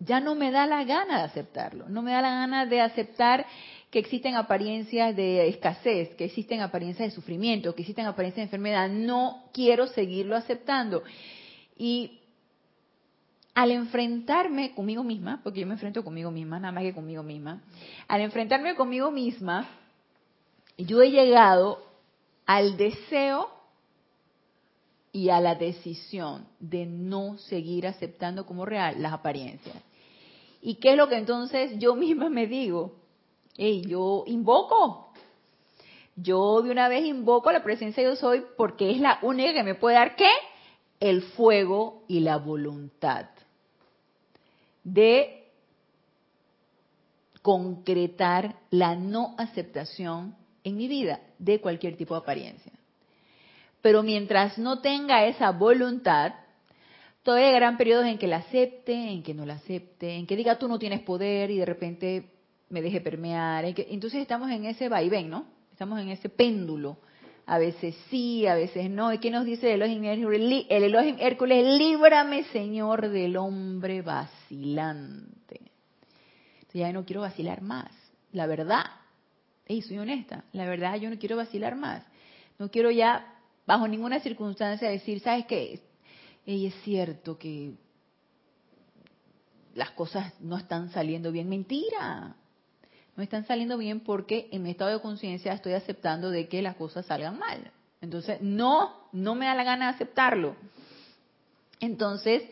Ya no me da la gana de aceptarlo, no me da la gana de aceptar que existen apariencias de escasez, que existen apariencias de sufrimiento, que existen apariencias de enfermedad. No quiero seguirlo aceptando. Y al enfrentarme conmigo misma, porque yo me enfrento conmigo misma, nada más que conmigo misma, al enfrentarme conmigo misma, yo he llegado al deseo y a la decisión de no seguir aceptando como real las apariencias. ¿Y qué es lo que entonces yo <laughs> misma me digo? Hey, yo invoco. Yo de una vez invoco la presencia de yo soy porque es la única que me puede dar qué? El fuego y la voluntad de concretar la no aceptación en mi vida de cualquier tipo de apariencia. Pero mientras no tenga esa voluntad, todavía habrán periodos en que la acepte, en que no la acepte, en que diga tú no tienes poder y de repente me deje permear. entonces estamos en ese vaivén, ¿no? Estamos en ese péndulo. A veces sí, a veces no. ¿Y qué nos dice el Elohim Hércules? El Hércules, líbrame, Señor, del hombre vacilante. Entonces ya no quiero vacilar más. La verdad, y soy honesta, la verdad yo no quiero vacilar más. No quiero ya, bajo ninguna circunstancia, decir, ¿sabes qué? Ey, es cierto que las cosas no están saliendo bien. Mentira no están saliendo bien porque en mi estado de conciencia estoy aceptando de que las cosas salgan mal. Entonces, no, no me da la gana de aceptarlo. Entonces,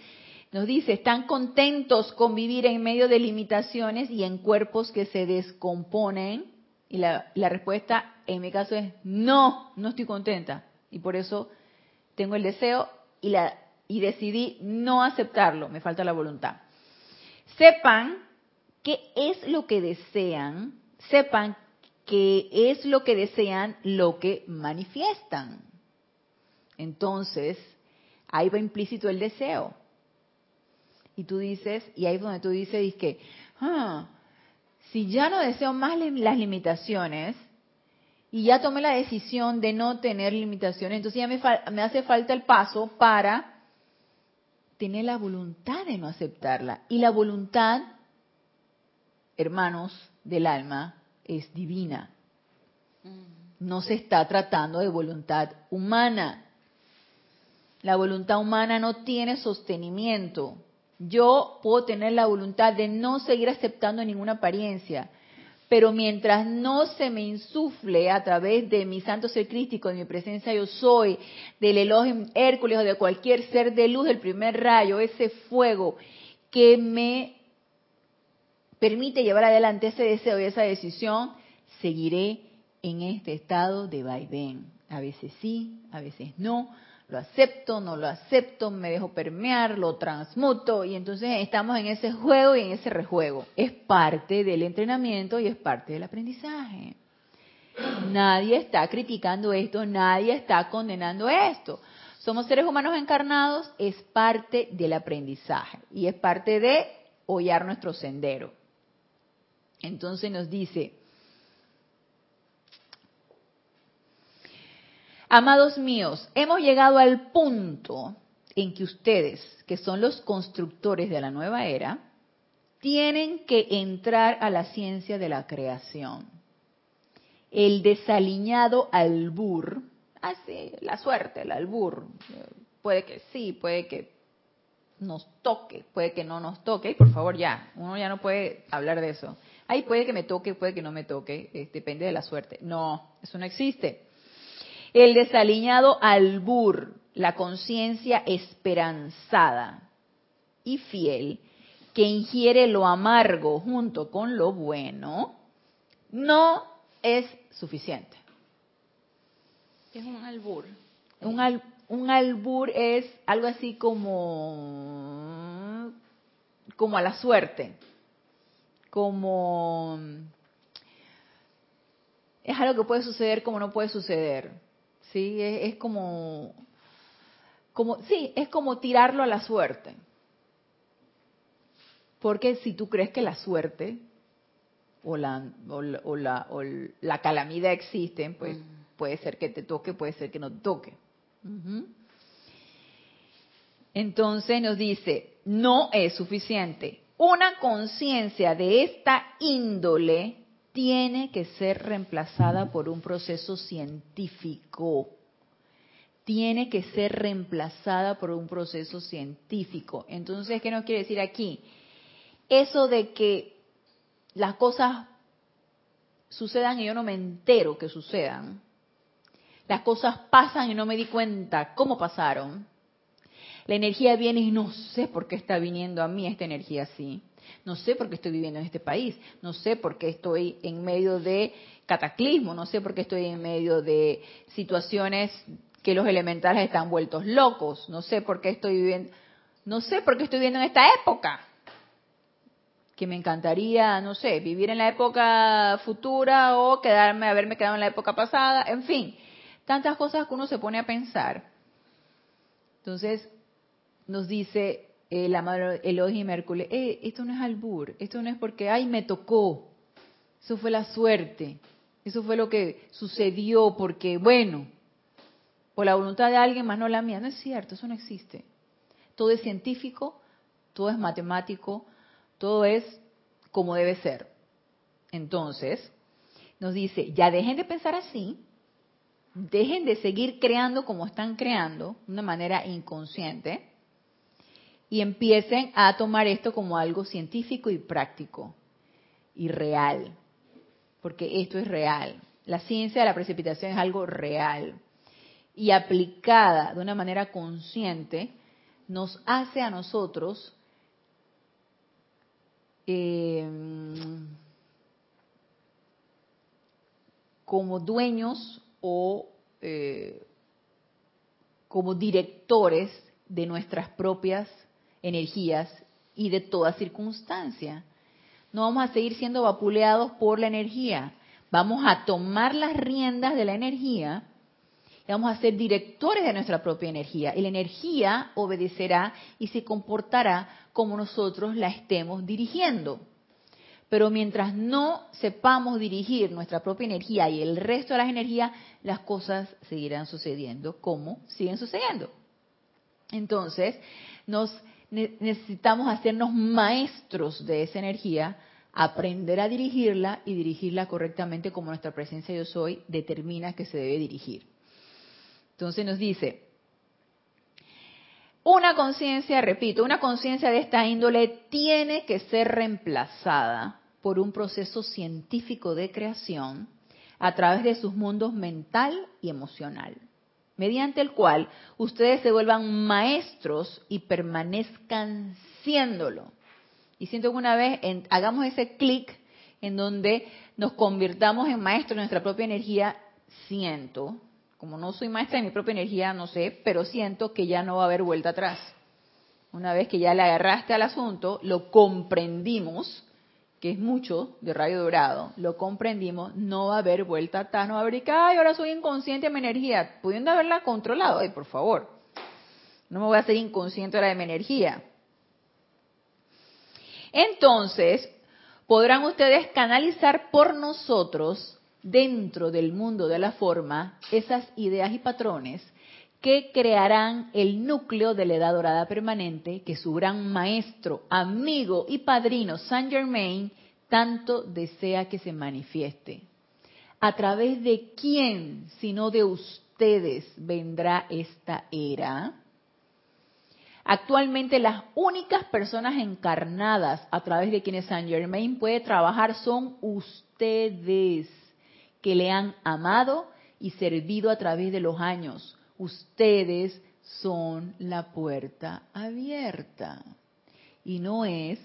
nos dice, están contentos con vivir en medio de limitaciones y en cuerpos que se descomponen. Y la, la respuesta en mi caso es, no, no estoy contenta. Y por eso tengo el deseo y, la, y decidí no aceptarlo, me falta la voluntad. Sepan qué es lo que desean, sepan que es lo que desean lo que manifiestan. Entonces, ahí va implícito el deseo. Y tú dices, y ahí es donde tú dices, que, ah, si ya no deseo más las limitaciones, y ya tomé la decisión de no tener limitaciones, entonces ya me hace falta el paso para tener la voluntad de no aceptarla. Y la voluntad hermanos del alma, es divina. Mm. No se está tratando de voluntad humana. La voluntad humana no tiene sostenimiento. Yo puedo tener la voluntad de no seguir aceptando ninguna apariencia, pero mientras no se me insufle a través de mi santo ser crístico, de mi presencia yo soy, del Elohim Hércules o de cualquier ser de luz del primer rayo, ese fuego que me permite llevar adelante ese deseo y esa decisión, seguiré en este estado de vaivén. A veces sí, a veces no, lo acepto, no lo acepto, me dejo permear, lo transmuto y entonces estamos en ese juego y en ese rejuego. Es parte del entrenamiento y es parte del aprendizaje. Nadie está criticando esto, nadie está condenando esto. Somos seres humanos encarnados, es parte del aprendizaje y es parte de hollar nuestro sendero. Entonces nos dice, amados míos, hemos llegado al punto en que ustedes, que son los constructores de la nueva era, tienen que entrar a la ciencia de la creación. el desaliñado albur, así, la suerte, el albur, puede que sí, puede que nos toque, puede que no nos toque, y por favor ya, uno ya no puede hablar de eso. Ahí puede que me toque, puede que no me toque, eh, depende de la suerte. No, eso no existe. El desaliñado albur, la conciencia esperanzada y fiel que ingiere lo amargo junto con lo bueno, no es suficiente. es un albur? Un, un albur es algo así como, como a la suerte, como es algo que puede suceder como no puede suceder, sí, es, como, como, sí, es como tirarlo a la suerte, porque si tú crees que la suerte o la, o la, o la, calamidad existen, pues mm. puede ser que te toque, puede ser que no te toque. Entonces nos dice, no es suficiente. Una conciencia de esta índole tiene que ser reemplazada por un proceso científico. Tiene que ser reemplazada por un proceso científico. Entonces, ¿qué nos quiere decir aquí? Eso de que las cosas sucedan y yo no me entero que sucedan. Las cosas pasan y no me di cuenta cómo pasaron. La energía viene y no sé por qué está viniendo a mí esta energía así. No sé por qué estoy viviendo en este país. No sé por qué estoy en medio de cataclismo. No sé por qué estoy en medio de situaciones que los elementales están vueltos locos. No sé por qué estoy viviendo. No sé por qué estoy viviendo en esta época que me encantaría, no sé, vivir en la época futura o quedarme, haberme quedado en la época pasada, en fin, tantas cosas que uno se pone a pensar. Entonces, nos dice el amado Elohim Hércules, eh, esto no es albur, esto no es porque, ay, me tocó, eso fue la suerte, eso fue lo que sucedió porque, bueno, por la voluntad de alguien más no la mía, no es cierto, eso no existe. Todo es científico, todo es matemático, todo es como debe ser. Entonces, nos dice, ya dejen de pensar así, dejen de seguir creando como están creando, de una manera inconsciente, y empiecen a tomar esto como algo científico y práctico y real, porque esto es real. La ciencia de la precipitación es algo real y aplicada de una manera consciente nos hace a nosotros Em, como dueños o eh, como directores de nuestras propias energías y de toda circunstancia. No vamos a seguir siendo vapuleados por la energía. Vamos a tomar las riendas de la energía y vamos a ser directores de nuestra propia energía. Y la energía obedecerá y se comportará como nosotros la estemos dirigiendo. Pero mientras no sepamos dirigir nuestra propia energía y el resto de las energías, las cosas seguirán sucediendo como siguen sucediendo. Entonces, nos necesitamos hacernos maestros de esa energía, aprender a dirigirla y dirigirla correctamente como nuestra presencia yo soy determina que se debe dirigir. Entonces nos dice, una conciencia, repito, una conciencia de esta índole tiene que ser reemplazada por un proceso científico de creación a través de sus mundos mental y emocional, mediante el cual ustedes se vuelvan maestros y permanezcan siéndolo. Y siento que una vez hagamos ese clic en donde nos convirtamos en maestros de nuestra propia energía, siento como no soy maestra de mi propia energía, no sé, pero siento que ya no va a haber vuelta atrás. Una vez que ya le agarraste al asunto, lo comprendimos, que es mucho de rayo dorado, lo comprendimos, no va a haber vuelta atrás, no va a ay, ahora soy inconsciente de mi energía, pudiendo haberla controlado, ay, por favor, no me voy a hacer inconsciente ahora de mi energía. Entonces, podrán ustedes canalizar por nosotros dentro del mundo de la forma esas ideas y patrones que crearán el núcleo de la edad dorada permanente que su gran maestro, amigo y padrino Saint Germain tanto desea que se manifieste. ¿A través de quién, sino de ustedes, vendrá esta era? Actualmente las únicas personas encarnadas a través de quienes Saint Germain puede trabajar son ustedes, que le han amado y servido a través de los años. Ustedes son la puerta abierta. Y no es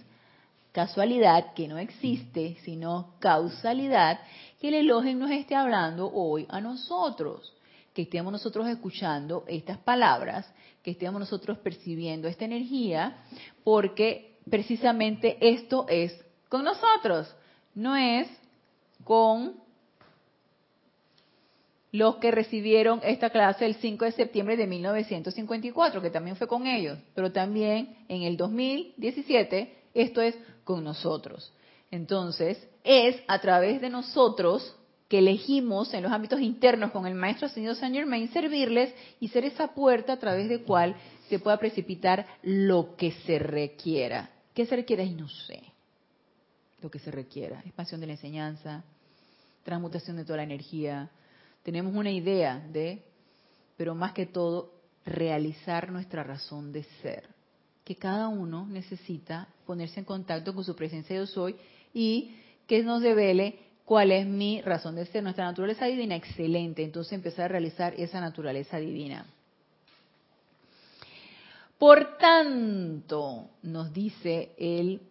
casualidad que no existe, sino causalidad que el Elohim nos esté hablando hoy a nosotros, que estemos nosotros escuchando estas palabras, que estemos nosotros percibiendo esta energía, porque precisamente esto es con nosotros, no es con los que recibieron esta clase el 5 de septiembre de 1954, que también fue con ellos, pero también en el 2017 esto es con nosotros. Entonces, es a través de nosotros que elegimos en los ámbitos internos con el Maestro Señor Saint Germain servirles y ser esa puerta a través de cual se pueda precipitar lo que se requiera. ¿Qué se requiere? Y no sé. Lo que se requiera. Expansión de la enseñanza, transmutación de toda la energía. Tenemos una idea de, pero más que todo, realizar nuestra razón de ser. Que cada uno necesita ponerse en contacto con su presencia de yo soy y que nos devele cuál es mi razón de ser, nuestra naturaleza divina, excelente. Entonces empezar a realizar esa naturaleza divina. Por tanto, nos dice el...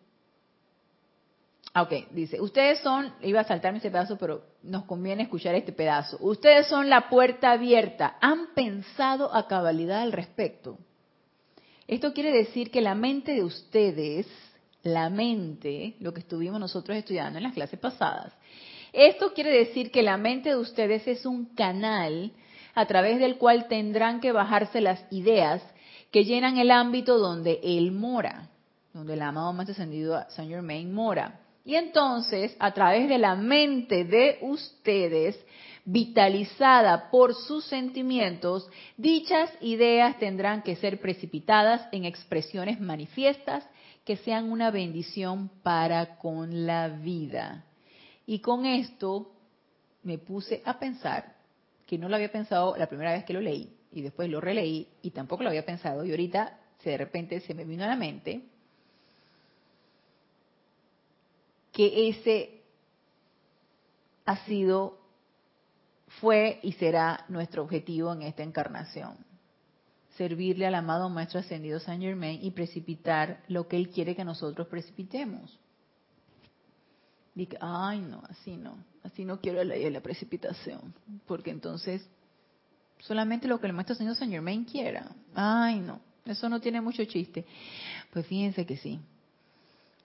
Ah, ok, dice, ustedes son, iba a saltarme ese pedazo, pero nos conviene escuchar este pedazo. Ustedes son la puerta abierta. ¿Han pensado a cabalidad al respecto? Esto quiere decir que la mente de ustedes la mente, lo que estuvimos nosotros estudiando en las clases pasadas. Esto quiere decir que la mente de ustedes es un canal a través del cual tendrán que bajarse las ideas que llenan el ámbito donde él mora, donde el amado más descendido Saint Germain mora. Y entonces, a través de la mente de ustedes, vitalizada por sus sentimientos, dichas ideas tendrán que ser precipitadas en expresiones manifiestas que sean una bendición para con la vida. Y con esto me puse a pensar, que no lo había pensado la primera vez que lo leí, y después lo releí, y tampoco lo había pensado, y ahorita de repente se me vino a la mente, que ese ha sido, fue y será nuestro objetivo en esta encarnación servirle al amado Maestro Ascendido Saint Germain y precipitar lo que Él quiere que nosotros precipitemos. Dice, ay no, así no, así no quiero la la precipitación, porque entonces solamente lo que el Maestro Ascendido Saint Germain quiera. Ay no, eso no tiene mucho chiste. Pues fíjense que sí.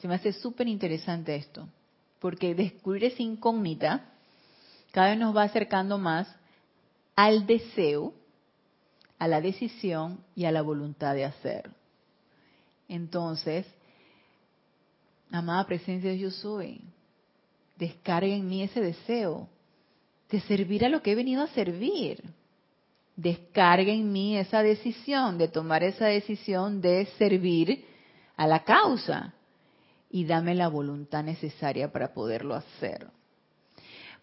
Se me hace súper interesante esto, porque descubrir esa incógnita cada vez nos va acercando más al deseo a la decisión y a la voluntad de hacer. Entonces, amada presencia de yo soy, descarga en mí ese deseo de servir a lo que he venido a servir. Descarga en mí esa decisión, de tomar esa decisión de servir a la causa y dame la voluntad necesaria para poderlo hacer.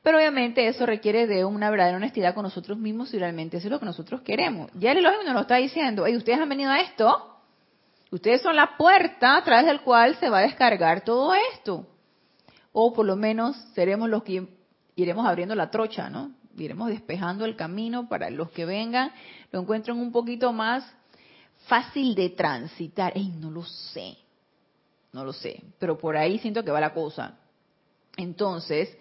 Pero obviamente eso requiere de una verdadera honestidad con nosotros mismos si realmente eso es lo que nosotros queremos. Ya el Elohim nos lo está diciendo, Oye, ustedes han venido a esto, ustedes son la puerta a través del cual se va a descargar todo esto. O por lo menos seremos los que iremos abriendo la trocha, ¿no? Iremos despejando el camino para los que vengan, lo encuentren un poquito más fácil de transitar. Ey, no lo sé, no lo sé, pero por ahí siento que va la cosa. Entonces,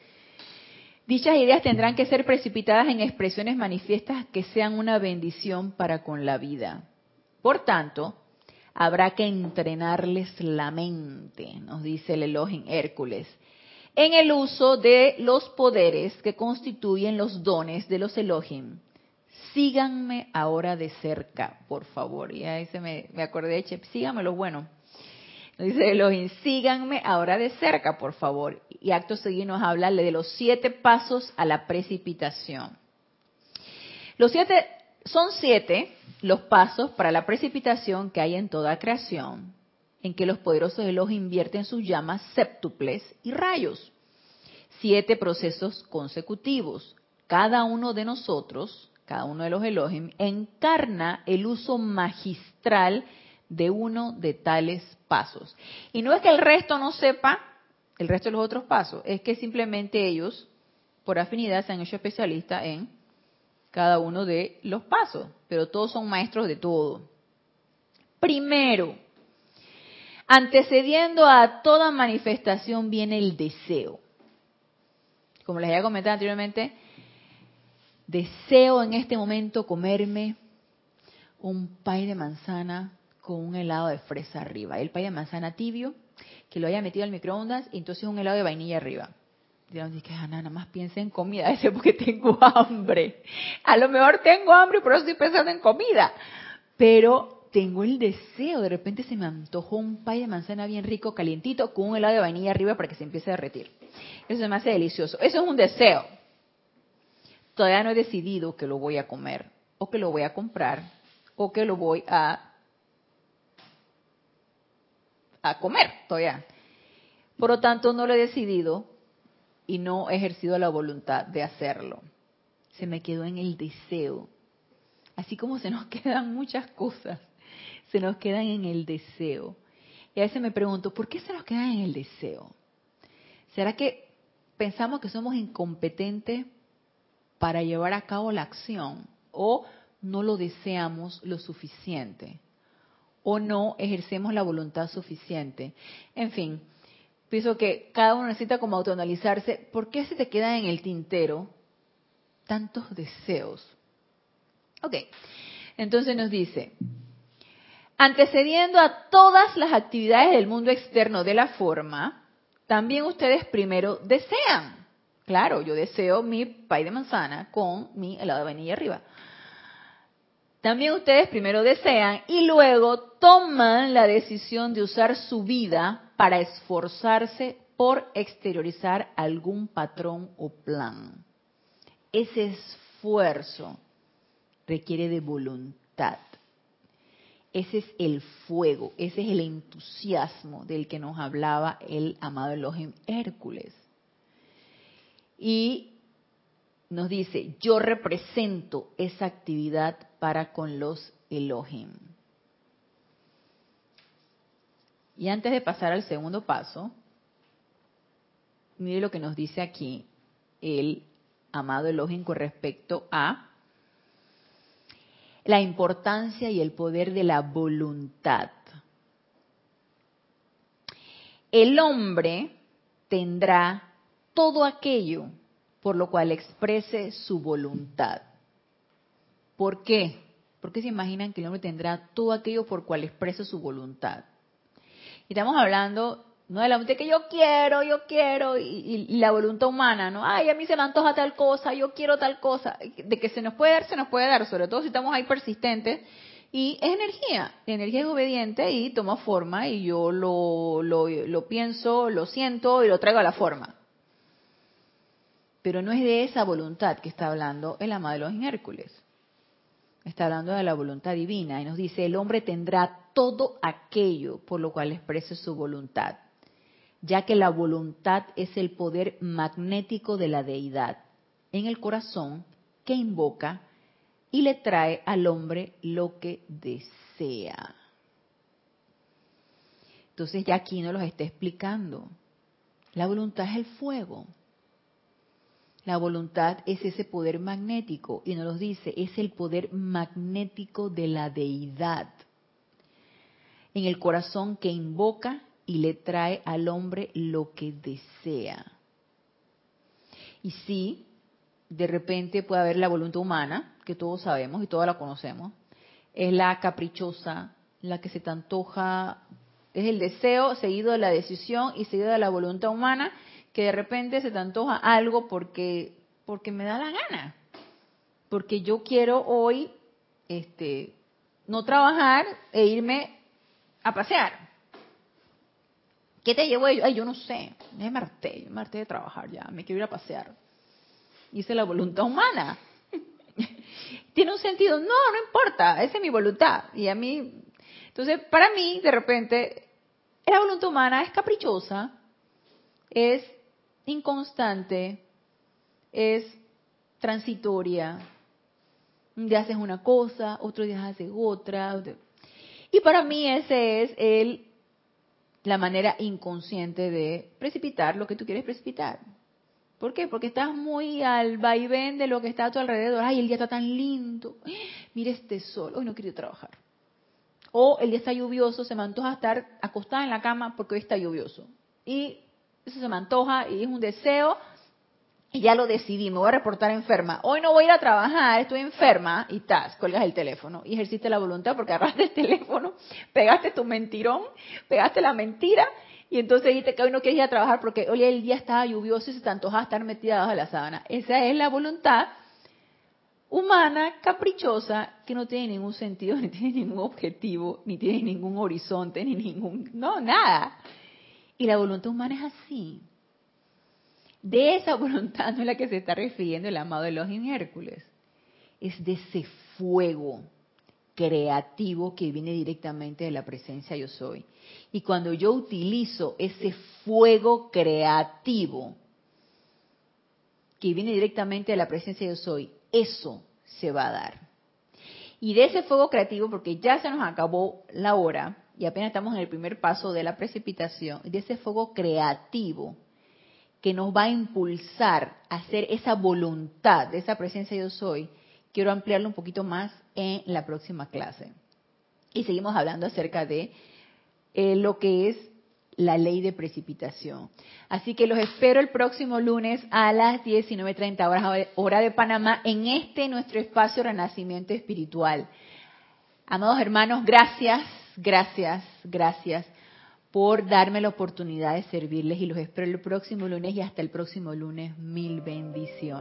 Dichas ideas tendrán que ser precipitadas en expresiones manifiestas que sean una bendición para con la vida. Por tanto, habrá que entrenarles la mente, nos dice el Elohim Hércules, en el uso de los poderes que constituyen los dones de los Elohim. Síganme ahora de cerca, por favor. Y ahí se me, me acordé, de síganme lo bueno. Dice Elohim, síganme ahora de cerca, por favor. Y acto seguido nos habla de los siete pasos a la precipitación. Los siete, son siete los pasos para la precipitación que hay en toda creación, en que los poderosos Elohim invierten sus llamas séptuples y rayos. siete procesos consecutivos. Cada uno de nosotros, cada uno de los Elohim, encarna el uso magistral de uno de tales pasos. Y no es que el resto no sepa el resto de los otros pasos, es que simplemente ellos, por afinidad, se han hecho especialistas en cada uno de los pasos, pero todos son maestros de todo. Primero, antecediendo a toda manifestación viene el deseo. Como les había comentado anteriormente, deseo en este momento comerme un pay de manzana con un helado de fresa arriba. El pay de manzana tibio, que lo haya metido al microondas y entonces un helado de vainilla arriba. Que Ana, nada más piensa en comida, <laughs> ese porque tengo hambre. A lo mejor tengo hambre y por eso estoy pensando en comida. Pero tengo el deseo, de repente se me antojó un pay de manzana bien rico, calientito, con un helado de vainilla arriba para que se empiece a derretir. Eso se me hace delicioso. Eso es un deseo. Todavía no he decidido que lo voy a comer, o que lo voy a comprar, o que lo voy a, a comer todavía. Por lo tanto, no lo he decidido, y no he ejercido la voluntad de hacerlo. Se me quedó en el deseo. Así como se nos <laughs> quedan muchas cosas, se nos quedan en el deseo. Y a veces me pregunto, ¿por qué se nos quedan en el deseo? ¿Será que pensamos que somos incompetentes para llevar a cabo la acción? ¿O no lo deseamos lo suficiente? ¿O no ejercemos la voluntad suficiente? En fin, pienso que cada uno necesita como autoanalizarse, ¿por qué se te quedan en el tintero tantos deseos? Ok, entonces nos dice, antecediendo a todas las actividades del mundo externo de la forma, también ustedes primero desean. Claro, yo deseo mi pay de manzana con mi helado de vainilla arriba. También ustedes primero desean y luego toman la decisión de usar su vida para esforzarse por exteriorizar algún patrón o plan. Ese esfuerzo requiere de voluntad. Ese es el fuego, ese es el entusiasmo del que nos hablaba el amado Elohim Hércules. Y nos dice, yo represento esa actividad para con los Elohim. Y antes de pasar al segundo paso, mire lo que nos dice aquí el amado Elohim con respecto a la importancia y el poder de la voluntad. El hombre tendrá todo aquello por lo cual exprese su voluntad. ¿Por qué? Porque se imaginan que el hombre tendrá todo aquello por cual exprese su voluntad. Y estamos hablando no de la voluntad que yo quiero, yo quiero, y, la voluntad humana, ¿no? Ay, a mí se me antoja tal cosa, yo quiero tal cosa. De que se nos puede dar, se nos puede dar, sobre todo si estamos ahí persistentes. Y es energía, la energía es obediente y toma forma y yo lo, lo, lo pienso, lo siento y lo traigo a la forma. Pero no es de esa voluntad que está hablando el amado de los Hércules. Está hablando de la voluntad divina y nos dice, el hombre tendrá todo aquello por lo cual exprese su voluntad ya que la voluntad es el poder magnético de la deidad en el corazón que invoca y le trae al hombre lo que desea. Entonces ya aquí nos lo está explicando. La voluntad es el fuego. La voluntad es ese poder magnético y nos lo dice, es el poder magnético de la deidad en el corazón que invoca y le trae al hombre lo que desea. Y sí, de repente puede haber la voluntad humana, que todos sabemos y todos la conocemos, es la caprichosa, la que se te antoja, es el deseo seguido de la decisión y seguido de la voluntad humana, que de repente se te antoja algo porque, porque me da la gana, porque yo quiero hoy este, no trabajar e irme a pasear. ¿Qué te llevo? Ay, yo no sé. Me marté, me de trabajar ya, me quiero ir a pasear. Hice la voluntad humana. <laughs> ¿Tiene un sentido? No, no importa, esa es mi voluntad. Y a mí, entonces, para mí, de repente, la voluntad humana es caprichosa, es inconstante, es transitoria. Un día haces una cosa, otro día haces otra. Y para mí ese es el la manera inconsciente de precipitar lo que tú quieres precipitar. ¿Por qué? Porque estás muy al vaivén de lo que está a tu alrededor. Ay, el día está tan lindo. Mira este sol. Hoy no quiero trabajar. O el día está lluvioso, se me antoja estar acostada en la cama porque hoy está lluvioso. Y eso se me antoja y es un deseo y ya lo decidí, me voy a reportar enferma. Hoy no voy a ir a trabajar, estoy enferma y tas, cuelgas el teléfono y ejerciste la voluntad porque agarraste el teléfono, pegaste tu mentirón, pegaste la mentira y entonces dijiste que hoy no quieres ir a trabajar porque hoy el día estaba lluvioso y se te antojaba estar metida debajo de la sábana. Esa es la voluntad humana, caprichosa, que no tiene ningún sentido, <laughs> ni tiene ningún objetivo, ni tiene ningún horizonte, ni ningún, no, nada. Y la voluntad humana es así. De esa <laughs> voluntad no es la que se está refiriendo el amado Elohim Hércules. Es de ese fuego creativo que viene directamente de la presencia yo soy. Y cuando yo utilizo ese fuego creativo que viene directamente de la presencia yo soy, eso se va a dar. Y de ese fuego creativo, porque ya se nos acabó la hora y apenas estamos en el primer paso de la precipitación, de ese fuego creativo que nos va a impulsar a hacer esa voluntad de esa presencia yo soy, quiero ampliarlo un poquito más en la próxima clase. Y seguimos hablando acerca de eh, lo que es la ley de precipitación. Así que los espero el próximo lunes a las 19.30 horas hora de Panamá en este nuestro espacio Renacimiento Espiritual. Amados hermanos, gracias, gracias, gracias por darme la oportunidad de servirles y los espero el próximo lunes y hasta el próximo lunes. Mil bendiciones.